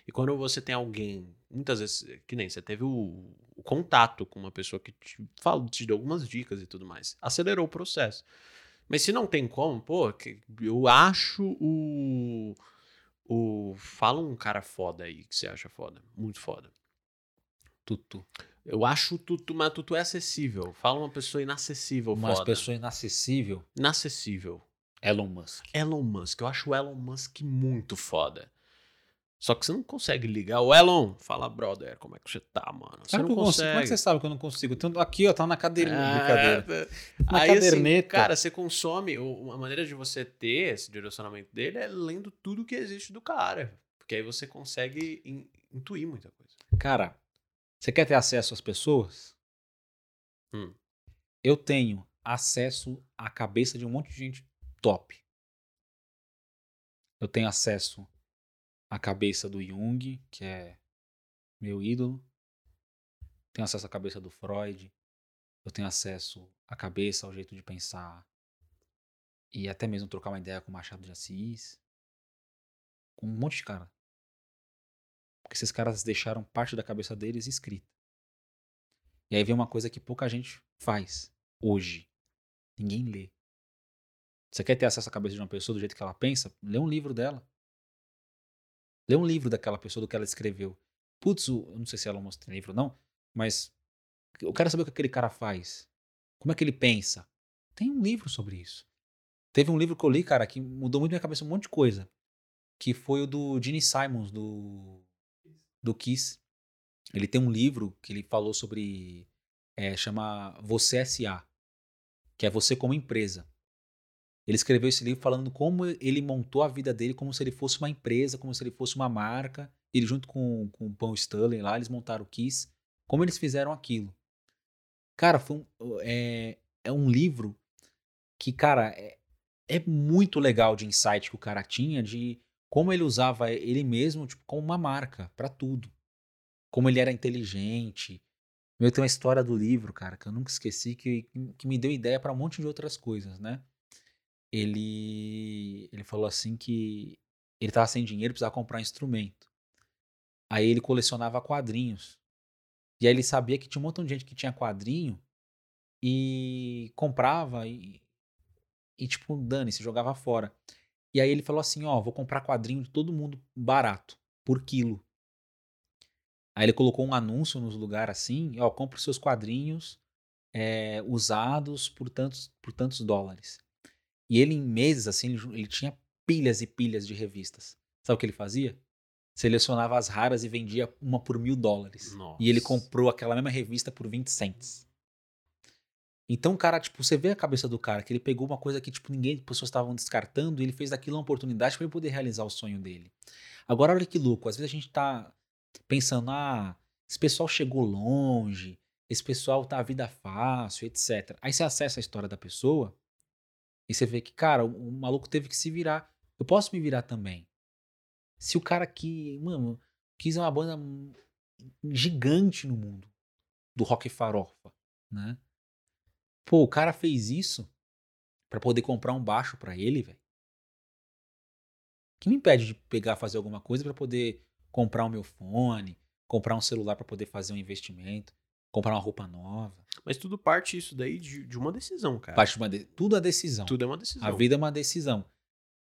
E quando você tem alguém, muitas vezes, que nem você teve o, o contato com uma pessoa que te, fala, te deu algumas dicas e tudo mais, acelerou o processo. Mas se não tem como, pô, eu acho o. o fala um cara foda aí que você acha foda. Muito foda. Tutu. Eu acho o Tutu, mas Tutu é acessível. Fala uma pessoa inacessível, Uma foda. pessoa inacessível. Inacessível. Elon Musk. Elon Musk. Eu acho o Elon Musk muito foda. Só que você não consegue ligar. O Elon, fala, brother, como é que você tá, mano? Você não consigo. consegue. Como é que você sabe que eu não consigo? Tanto aqui, ó, tá na cadeira. Ah, brincadeira. Na Aí, assim, caderneta. cara, você consome. A maneira de você ter esse direcionamento dele é lendo tudo que existe do cara. Porque aí você consegue in- intuir muita coisa. Cara, você quer ter acesso às pessoas? Hum. Eu tenho acesso à cabeça de um monte de gente top. Eu tenho acesso à cabeça do Jung, que é meu ídolo. Tenho acesso à cabeça do Freud. Eu tenho acesso à cabeça, ao jeito de pensar. E até mesmo trocar uma ideia com o Machado de Assis. Com um monte de cara. Porque esses caras deixaram parte da cabeça deles escrita. E aí vem uma coisa que pouca gente faz hoje. Ninguém lê. Você quer ter acesso à cabeça de uma pessoa do jeito que ela pensa? Lê um livro dela. Lê um livro daquela pessoa, do que ela escreveu. Putz, eu não sei se ela mostra livro ou não, mas eu quero saber o que aquele cara faz. Como é que ele pensa? Tem um livro sobre isso. Teve um livro que eu li, cara, que mudou muito minha cabeça um monte de coisa. Que foi o do Gene Simons, do, do Kiss. Ele tem um livro que ele falou sobre. É, chama Você S.A. Que é você como empresa. Ele escreveu esse livro falando como ele montou a vida dele como se ele fosse uma empresa, como se ele fosse uma marca. Ele junto com, com o Paul Stanley lá, eles montaram o Kiss. Como eles fizeram aquilo. Cara, foi um, é, é um livro que, cara, é, é muito legal de insight que o cara tinha de como ele usava ele mesmo tipo, como uma marca para tudo. Como ele era inteligente. Eu tenho uma história do livro, cara, que eu nunca esqueci, que, que me deu ideia para um monte de outras coisas, né? Ele, ele falou assim que ele tava sem dinheiro, precisava comprar um instrumento. Aí ele colecionava quadrinhos. E aí ele sabia que tinha um montão de gente que tinha quadrinho e comprava e, e tipo, dane-se, jogava fora. E aí ele falou assim, ó, vou comprar quadrinho de todo mundo barato, por quilo. Aí ele colocou um anúncio nos lugares assim, ó, compre seus quadrinhos é, usados por tantos, por tantos dólares. E ele em meses, assim, ele, tinha pilhas e pilhas de revistas. Sabe o que ele fazia? Selecionava as raras e vendia uma por mil dólares. Nossa. E ele comprou aquela mesma revista por 20 cents. Então, cara, tipo, você vê a cabeça do cara, que ele pegou uma coisa que, tipo, ninguém, pessoas estavam descartando, e ele fez daquilo uma oportunidade para ele poder realizar o sonho dele. Agora, olha que louco, às vezes a gente tá pensando, ah, esse pessoal chegou longe, esse pessoal tá a vida fácil, etc. Aí você acessa a história da pessoa e você vê que, cara, o, o maluco teve que se virar. Eu posso me virar também. Se o cara que, mano, quis uma banda gigante no mundo do rock farofa, né? Pô, o cara fez isso para poder comprar um baixo para ele, velho. que me impede de pegar fazer alguma coisa para poder comprar o meu fone, comprar um celular para poder fazer um investimento, comprar uma roupa nova? Mas tudo parte isso daí de, de uma decisão, cara. Parte de uma de... tudo é decisão. Tudo é uma decisão. A vida é uma decisão.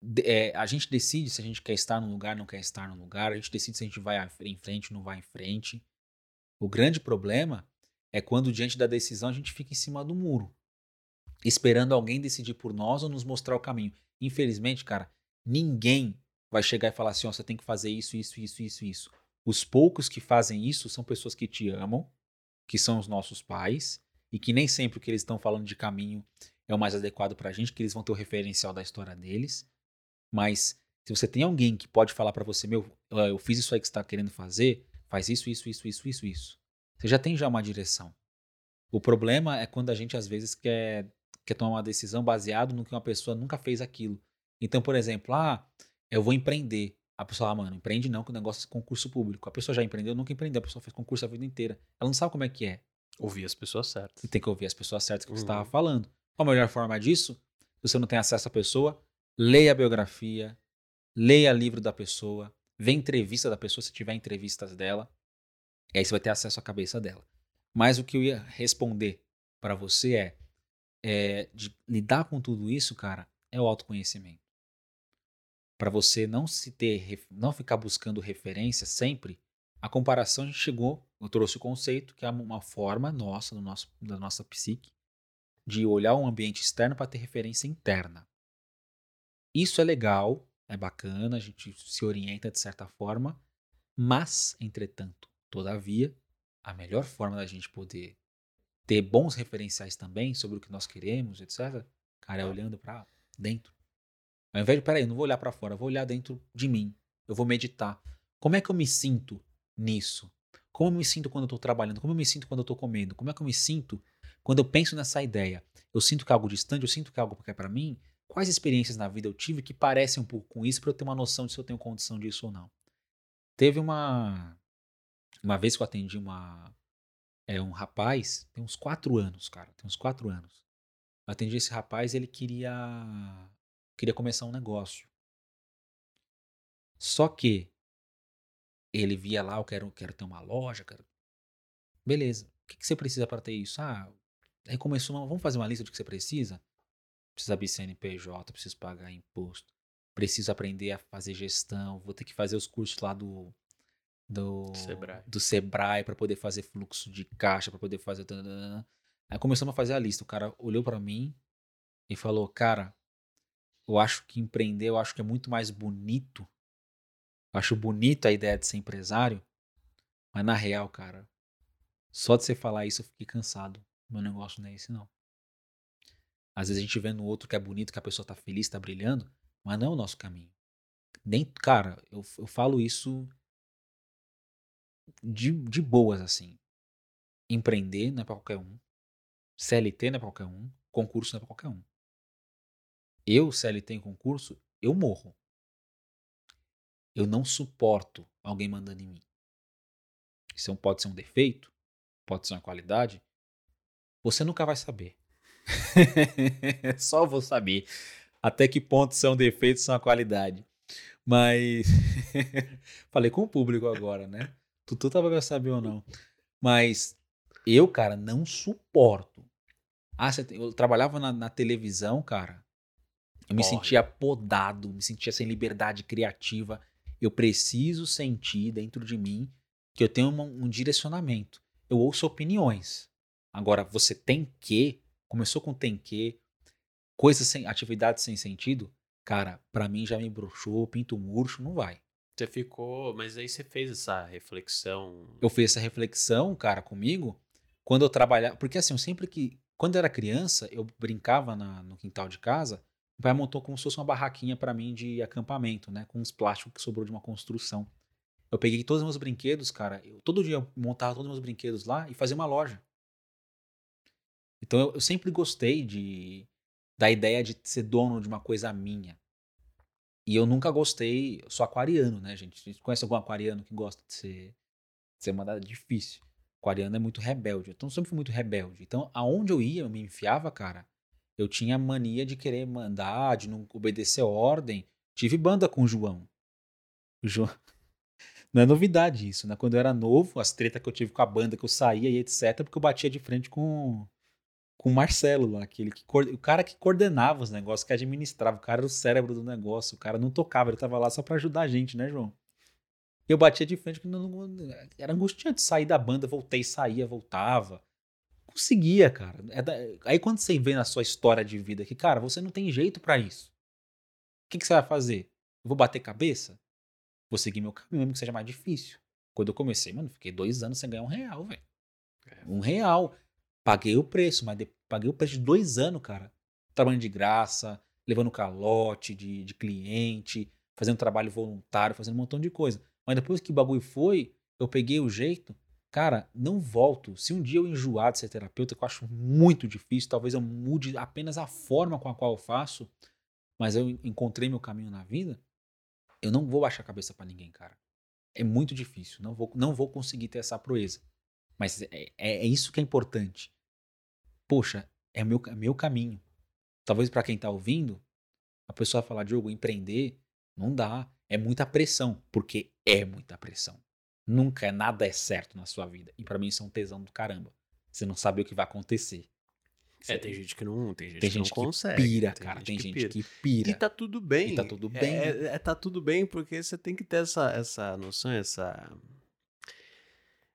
De, é, a gente decide se a gente quer estar num lugar, não quer estar num lugar. A gente decide se a gente vai em frente, não vai em frente. O grande problema é quando, diante da decisão, a gente fica em cima do muro, esperando alguém decidir por nós ou nos mostrar o caminho. Infelizmente, cara, ninguém vai chegar e falar assim: oh, você tem que fazer isso, isso, isso, isso, isso. Os poucos que fazem isso são pessoas que te amam, que são os nossos pais, e que nem sempre o que eles estão falando de caminho é o mais adequado pra gente, que eles vão ter o referencial da história deles. Mas se você tem alguém que pode falar para você, meu, eu fiz isso aí que você está querendo fazer, faz isso, isso, isso, isso, isso, isso. Você já tem já uma direção. O problema é quando a gente às vezes quer, quer tomar uma decisão baseado no que uma pessoa nunca fez aquilo. Então, por exemplo, ah, eu vou empreender. A pessoa ah, mano, empreende não, que o negócio é concurso público. A pessoa já empreendeu, nunca empreendeu, a pessoa fez concurso a vida inteira. Ela não sabe como é que é. Ouvir as pessoas certas. E tem que ouvir as pessoas certas que uhum. você estava falando. Qual a melhor forma disso? Se você não tem acesso à pessoa, leia a biografia, leia livro da pessoa, vê entrevista da pessoa, se tiver entrevistas dela. E aí você vai ter acesso à cabeça dela. Mas o que eu ia responder para você é, é de lidar com tudo isso, cara, é o autoconhecimento. Para você não se ter, não ficar buscando referência sempre, a comparação chegou, eu trouxe o conceito que é uma forma nossa, nosso, da nossa psique, de olhar um ambiente externo para ter referência interna. Isso é legal, é bacana, a gente se orienta de certa forma, mas, entretanto, Todavia, a melhor forma da gente poder ter bons referenciais também sobre o que nós queremos, etc., cara, é olhando para dentro. Ao invés de, peraí, não vou olhar para fora, vou olhar dentro de mim. Eu vou meditar. Como é que eu me sinto nisso? Como eu me sinto quando eu estou trabalhando? Como eu me sinto quando eu estou comendo? Como é que eu me sinto quando eu penso nessa ideia? Eu sinto que é algo distante, eu sinto que é algo que é para mim? Quais experiências na vida eu tive que parecem um pouco com isso para eu ter uma noção de se eu tenho condição disso ou não? Teve uma uma vez que eu atendi uma, é, um rapaz, tem uns quatro anos, cara, tem uns quatro anos. Eu atendi esse rapaz ele queria, queria começar um negócio. Só que ele via lá, eu quero, quero ter uma loja, quero... Beleza, o que, que você precisa para ter isso? Ah, aí começou, vamos fazer uma lista do que você precisa? Precisa abrir CNPJ, preciso pagar imposto, preciso aprender a fazer gestão, vou ter que fazer os cursos lá do do Sebrae, do Sebrae para poder fazer fluxo de caixa, para poder fazer. Aí começamos a fazer a lista. O cara olhou para mim e falou: Cara, eu acho que empreender, eu acho que é muito mais bonito. Eu acho bonito a ideia de ser empresário, mas na real, cara, só de você falar isso eu fiquei cansado. Meu negócio não é esse, não. Às vezes a gente vê no outro que é bonito, que a pessoa tá feliz, tá brilhando, mas não é o nosso caminho. Nem, cara, eu, eu falo isso de, de boas, assim. Empreender não é pra qualquer um. CLT não é pra qualquer um. Concurso não é pra qualquer um. Eu, CLT em concurso, eu morro. Eu não suporto alguém mandando em mim. Isso é pode ser um defeito, pode ser uma qualidade. Você nunca vai saber. <laughs> Só vou saber até que ponto são defeitos são a qualidade. Mas <laughs> falei com o público agora, né? Tutu tava pra saber ou não. Mas eu, cara, não suporto. Ah, eu trabalhava na, na televisão, cara. Eu me sentia podado, me sentia sem liberdade criativa. Eu preciso sentir dentro de mim que eu tenho um, um direcionamento. Eu ouço opiniões. Agora, você tem que, começou com tem que, coisas sem, atividades sem sentido, cara, para mim já me bruxou, pinto murcho, não vai. Você ficou, mas aí você fez essa reflexão. Eu fiz essa reflexão, cara, comigo, quando eu trabalhava, porque assim, eu sempre que, quando eu era criança, eu brincava na, no quintal de casa, meu pai montou como se fosse uma barraquinha para mim de acampamento, né, com uns plásticos que sobrou de uma construção. Eu peguei todos os meus brinquedos, cara, eu, todo dia eu montava todos os meus brinquedos lá e fazia uma loja. Então eu, eu sempre gostei de da ideia de ser dono de uma coisa minha. E eu nunca gostei, eu sou aquariano, né, gente? A gente conhece algum aquariano que gosta de ser, de ser mandado difícil. Aquariano é muito rebelde. Então eu sempre fui muito rebelde. Então, aonde eu ia, eu me enfiava, cara, eu tinha mania de querer mandar, de não obedecer ordem. Tive banda com o João. O João. <laughs> Não é novidade isso, né? Quando eu era novo, as tretas que eu tive com a banda, que eu saía e etc, porque eu batia de frente com, com o Marcelo lá, aquele que, o cara que coordenava os negócios, que administrava, o cara era o cérebro do negócio, o cara não tocava, ele tava lá só para ajudar a gente, né, João? Eu batia de frente, não, não, era angustiante sair da banda, voltei, saía, voltava. Conseguia, cara. É da, aí quando você vê na sua história de vida que, cara, você não tem jeito para isso. O que, que você vai fazer? Eu vou bater cabeça? Vou seguir meu caminho, mesmo que seja mais difícil. Quando eu comecei, mano, fiquei dois anos sem ganhar um real, velho. É. Um real. Paguei o preço, mas de, paguei o preço de dois anos, cara. Trabalhando de graça, levando calote de, de cliente, fazendo trabalho voluntário, fazendo um montão de coisa. Mas depois que o bagulho foi, eu peguei o jeito. Cara, não volto. Se um dia eu enjoar de ser terapeuta, que eu acho muito difícil, talvez eu mude apenas a forma com a qual eu faço, mas eu encontrei meu caminho na vida, eu não vou baixar a cabeça para ninguém, cara. É muito difícil. Não vou, não vou conseguir ter essa proeza. Mas é, é, é isso que é importante. Poxa, é meu, é meu caminho. Talvez para quem tá ouvindo, a pessoa falar, Diogo, empreender não dá. É muita pressão, porque é muita pressão. Nunca é nada é certo na sua vida. E para mim isso é um tesão do caramba. Você não sabe o que vai acontecer. É, tem gente que não, tem gente tem que gente não consegue. Pira, tem cara, gente tem que gente pira. que pira. E tá tudo bem. E tá tudo bem. É, é, tá tudo bem porque você tem que ter essa, essa noção, essa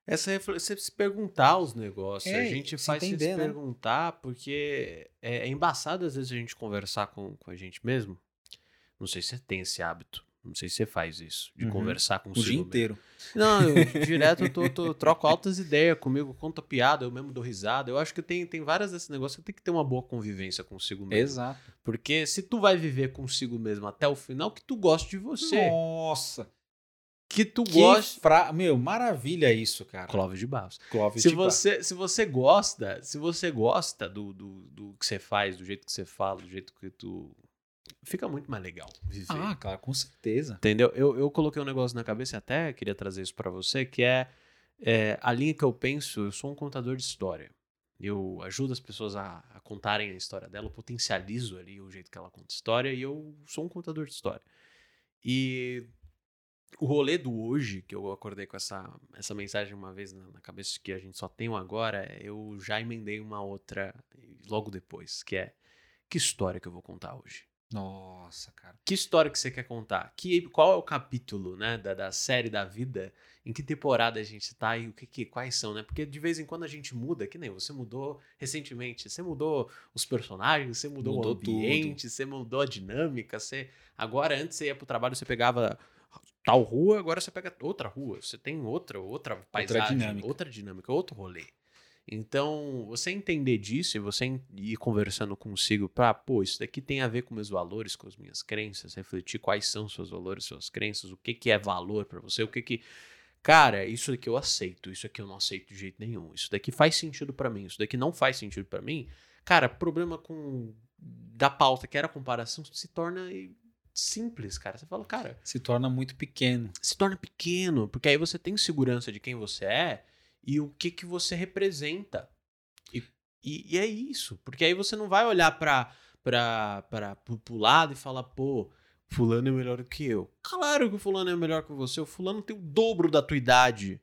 essa você se perguntar os negócios. É, a gente faz entender, se né? perguntar porque é, é, embaçado às vezes a gente conversar com, com a gente mesmo. Não sei se você tem esse hábito. Não sei se você faz isso, de uhum. conversar com o dia inteiro. Não, eu, <laughs> direto eu tô, tô, troco altas ideias comigo, conta piada, eu mesmo dou risada. Eu acho que tem, tem várias desses negócios que tem que ter uma boa convivência consigo mesmo. Exato. Porque se tu vai viver consigo mesmo até o final, que tu goste de você. Nossa! que tu que gosta. Fra... Meu, maravilha isso, cara. Clóvis de Barros. Clóvis se de você, Barros. Se você gosta, se você gosta do, do, do que você faz, do jeito que você fala, do jeito que tu. Fica muito mais legal viver. Ah, cara, com certeza. Entendeu? Eu, eu coloquei um negócio na cabeça e até queria trazer isso para você, que é, é, a linha que eu penso, eu sou um contador de história. Eu ajudo as pessoas a, a contarem a história dela, eu potencializo ali o jeito que ela conta história e eu sou um contador de história. E o rolê do hoje, que eu acordei com essa, essa mensagem uma vez na, na cabeça que a gente só tem um agora, eu já emendei uma outra logo depois, que é que história que eu vou contar hoje? Nossa, cara. Que história que você quer contar? Que, qual é o capítulo, né, da, da série da vida? Em que temporada a gente tá e o que, que quais são, né? Porque de vez em quando a gente muda, que nem você mudou recentemente, você mudou os personagens, você mudou, mudou o ambiente, tudo. você mudou a dinâmica, você agora antes você ia pro trabalho, você pegava tal rua, agora você pega outra rua, você tem outra outra paisagem, outra dinâmica, outra dinâmica outro rolê. Então, você entender disso e você ir conversando consigo para, pô, isso daqui tem a ver com meus valores, com as minhas crenças, refletir quais são seus valores, suas crenças, o que que é valor para você, o que que Cara, isso daqui eu aceito, isso aqui eu não aceito de jeito nenhum. Isso daqui faz sentido para mim, isso daqui não faz sentido para mim. Cara, problema com da pauta que era comparação se torna simples, cara. Você fala, cara, Se torna muito pequeno. se torna pequeno, porque aí você tem segurança de quem você é e o que que você representa. E, e, e é isso, porque aí você não vai olhar pra, pro, pro lado e falar, pô, fulano é melhor que eu. Claro que o fulano é melhor que você, o fulano tem o dobro da tua idade.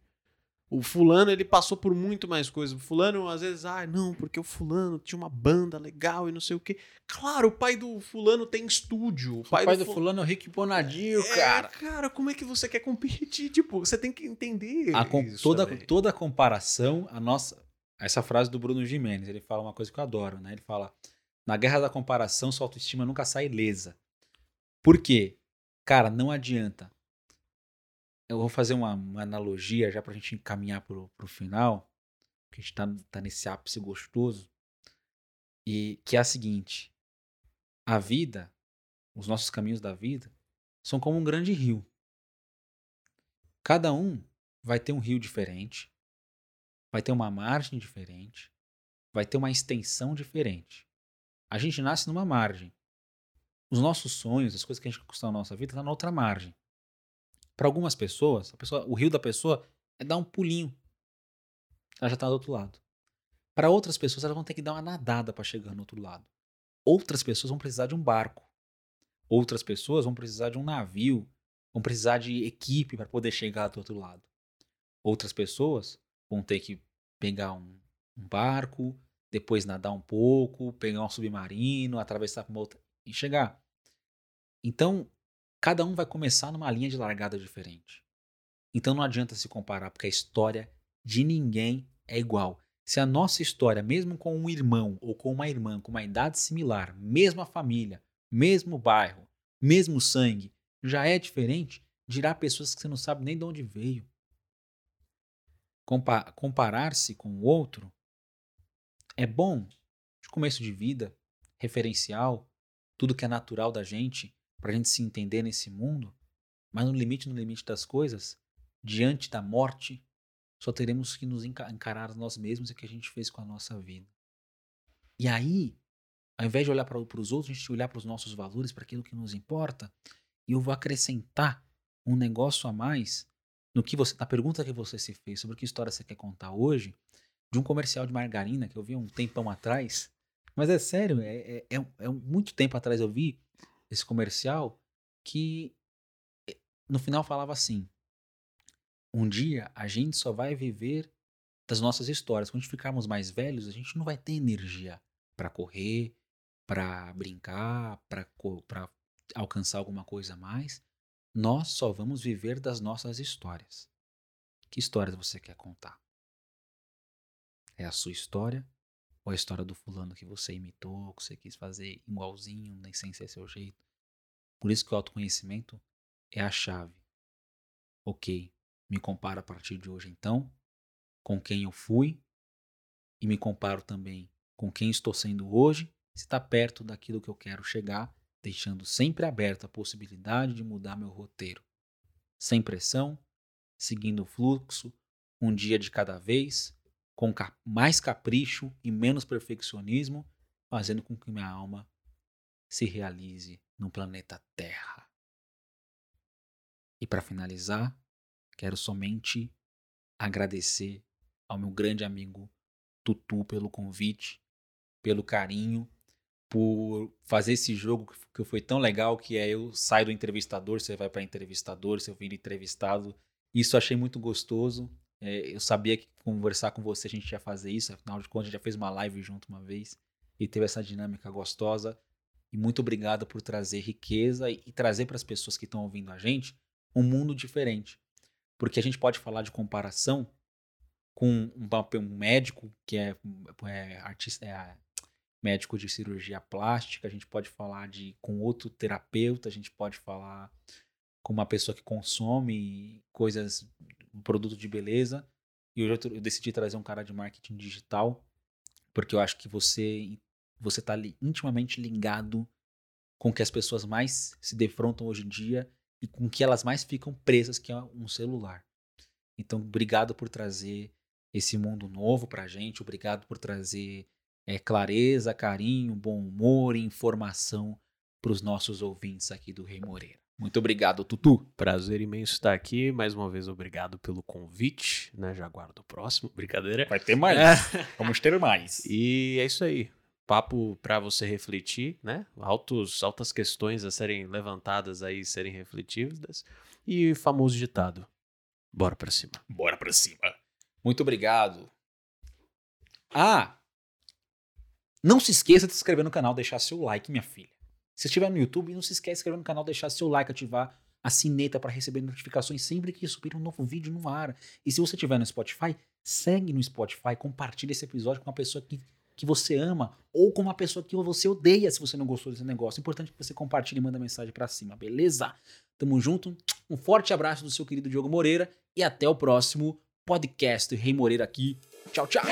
O fulano, ele passou por muito mais coisas. O fulano, às vezes, ah, não, porque o fulano tinha uma banda legal e não sei o quê. Claro, o pai do fulano tem estúdio. O O pai, pai, do, do fu- fulano é o Rick Bonadio, é, cara. cara, como é que você quer competir? <laughs> Tipo, você tem que entender A com- toda, também. toda comparação, a nossa. Essa frase do Bruno Gimenez, ele fala uma coisa que eu adoro, né? Ele fala: na guerra da comparação, sua autoestima nunca sai ilesa. Por quê? Cara, não adianta. Eu vou fazer uma, uma analogia já pra gente encaminhar pro, pro final, que a gente tá, tá nesse ápice gostoso, e que é a seguinte: a vida, os nossos caminhos da vida, são como um grande rio. Cada um vai ter um rio diferente, vai ter uma margem diferente, vai ter uma extensão diferente. A gente nasce numa margem. Os nossos sonhos, as coisas que a gente conquistou na nossa vida, estão na outra margem. Para algumas pessoas, pessoa, o rio da pessoa é dar um pulinho. Ela já está do outro lado. Para outras pessoas, elas vão ter que dar uma nadada para chegar no outro lado. Outras pessoas vão precisar de um barco. Outras pessoas vão precisar de um navio, vão precisar de equipe para poder chegar do outro lado. Outras pessoas vão ter que pegar um, um barco, depois nadar um pouco, pegar um submarino, atravessar para uma outra e chegar. Então, cada um vai começar numa linha de largada diferente. Então não adianta se comparar, porque a história de ninguém é igual. Se a nossa história, mesmo com um irmão ou com uma irmã com uma idade similar, mesma família, mesmo bairro, mesmo sangue, já é diferente, dirá pessoas que você não sabe nem de onde veio. Compa Comparar-se com o outro é bom de começo de vida, referencial, tudo que é natural da gente, para a gente se entender nesse mundo, mas no limite, no limite das coisas, diante da morte, só teremos que nos enca- encarar nós mesmos e o que a gente fez com a nossa vida. E aí, ao invés de olhar para os outros, a gente olhar para os nossos valores, para aquilo que nos importa, e eu vou acrescentar um negócio a mais no que você, na pergunta que você se fez sobre que história você quer contar hoje, de um comercial de margarina que eu vi um tempão atrás. Mas é sério, é, é, é, é muito tempo atrás eu vi esse comercial que eh, no final falava assim: um dia a gente só vai viver das nossas histórias. Quando ficarmos mais velhos, a gente não vai ter energia para correr, para brincar, para alcançar alguma coisa a mais. Nós só vamos viver das nossas histórias. Que histórias você quer contar? É a sua história ou a história do fulano que você imitou, que você quis fazer igualzinho, nem sem ser seu jeito? Por isso que o autoconhecimento é a chave. Ok, me comparo a partir de hoje então com quem eu fui e me comparo também com quem estou sendo hoje, se está perto daquilo que eu quero chegar, deixando sempre aberta a possibilidade de mudar meu roteiro. Sem pressão, seguindo o fluxo, um dia de cada vez, com mais capricho e menos perfeccionismo, fazendo com que minha alma se realize no planeta Terra. E para finalizar, quero somente agradecer ao meu grande amigo Tutu pelo convite, pelo carinho, por fazer esse jogo que foi tão legal que é eu saio do entrevistador, você vai para entrevistador, você vira entrevistado. Isso eu achei muito gostoso. É, eu sabia que conversar com você a gente ia fazer isso, afinal de contas a gente já fez uma live junto uma vez e teve essa dinâmica gostosa. E muito obrigado por trazer riqueza e, trazer para as pessoas que estão ouvindo a gente um mundo diferente. Porque a gente pode falar de comparação com um, um médico que é, é artista, é médico de cirurgia plástica, a gente pode falar de com outro terapeuta, a gente pode falar com uma pessoa que consome coisas, um produto de beleza, E hoje eu, eu decidi trazer um cara de marketing digital, porque eu acho que você você tá ali intimamente ligado com o que as pessoas mais se defrontam hoje em dia e com o que elas mais ficam presas, que é um celular. Então, obrigado por trazer esse mundo novo pra gente, obrigado por trazer é, clareza, carinho, bom humor e informação pros nossos ouvintes aqui do Rei Moreira. Muito obrigado, Tutu. Prazer imenso estar aqui. Mais uma vez, obrigado pelo convite, né? Já aguardo o próximo. Brincadeira. Vai ter mais. É. Vamos ter mais. E é isso aí. Papo para você refletir, né? Altos, altas questões a serem levantadas aí, serem refletidas. E famoso ditado. Bora pra cima. Bora pra cima. Muito obrigado. Ah! Não se esqueça de se inscrever no canal, deixar seu like, minha filha. Se estiver no YouTube, não se esqueça de se inscrever no canal, deixar seu like, ativar a sineta para receber notificações sempre que subir um novo vídeo no ar. E se você estiver no Spotify, segue no Spotify, compartilha esse episódio com uma pessoa que, que você ama ou com uma pessoa que você odeia se você não gostou desse negócio. Importante que você compartilhe e manda mensagem para cima, beleza? Tamo junto. Um forte abraço do seu querido Diogo Moreira e até o próximo podcast Rei Moreira aqui. Tchau, tchau.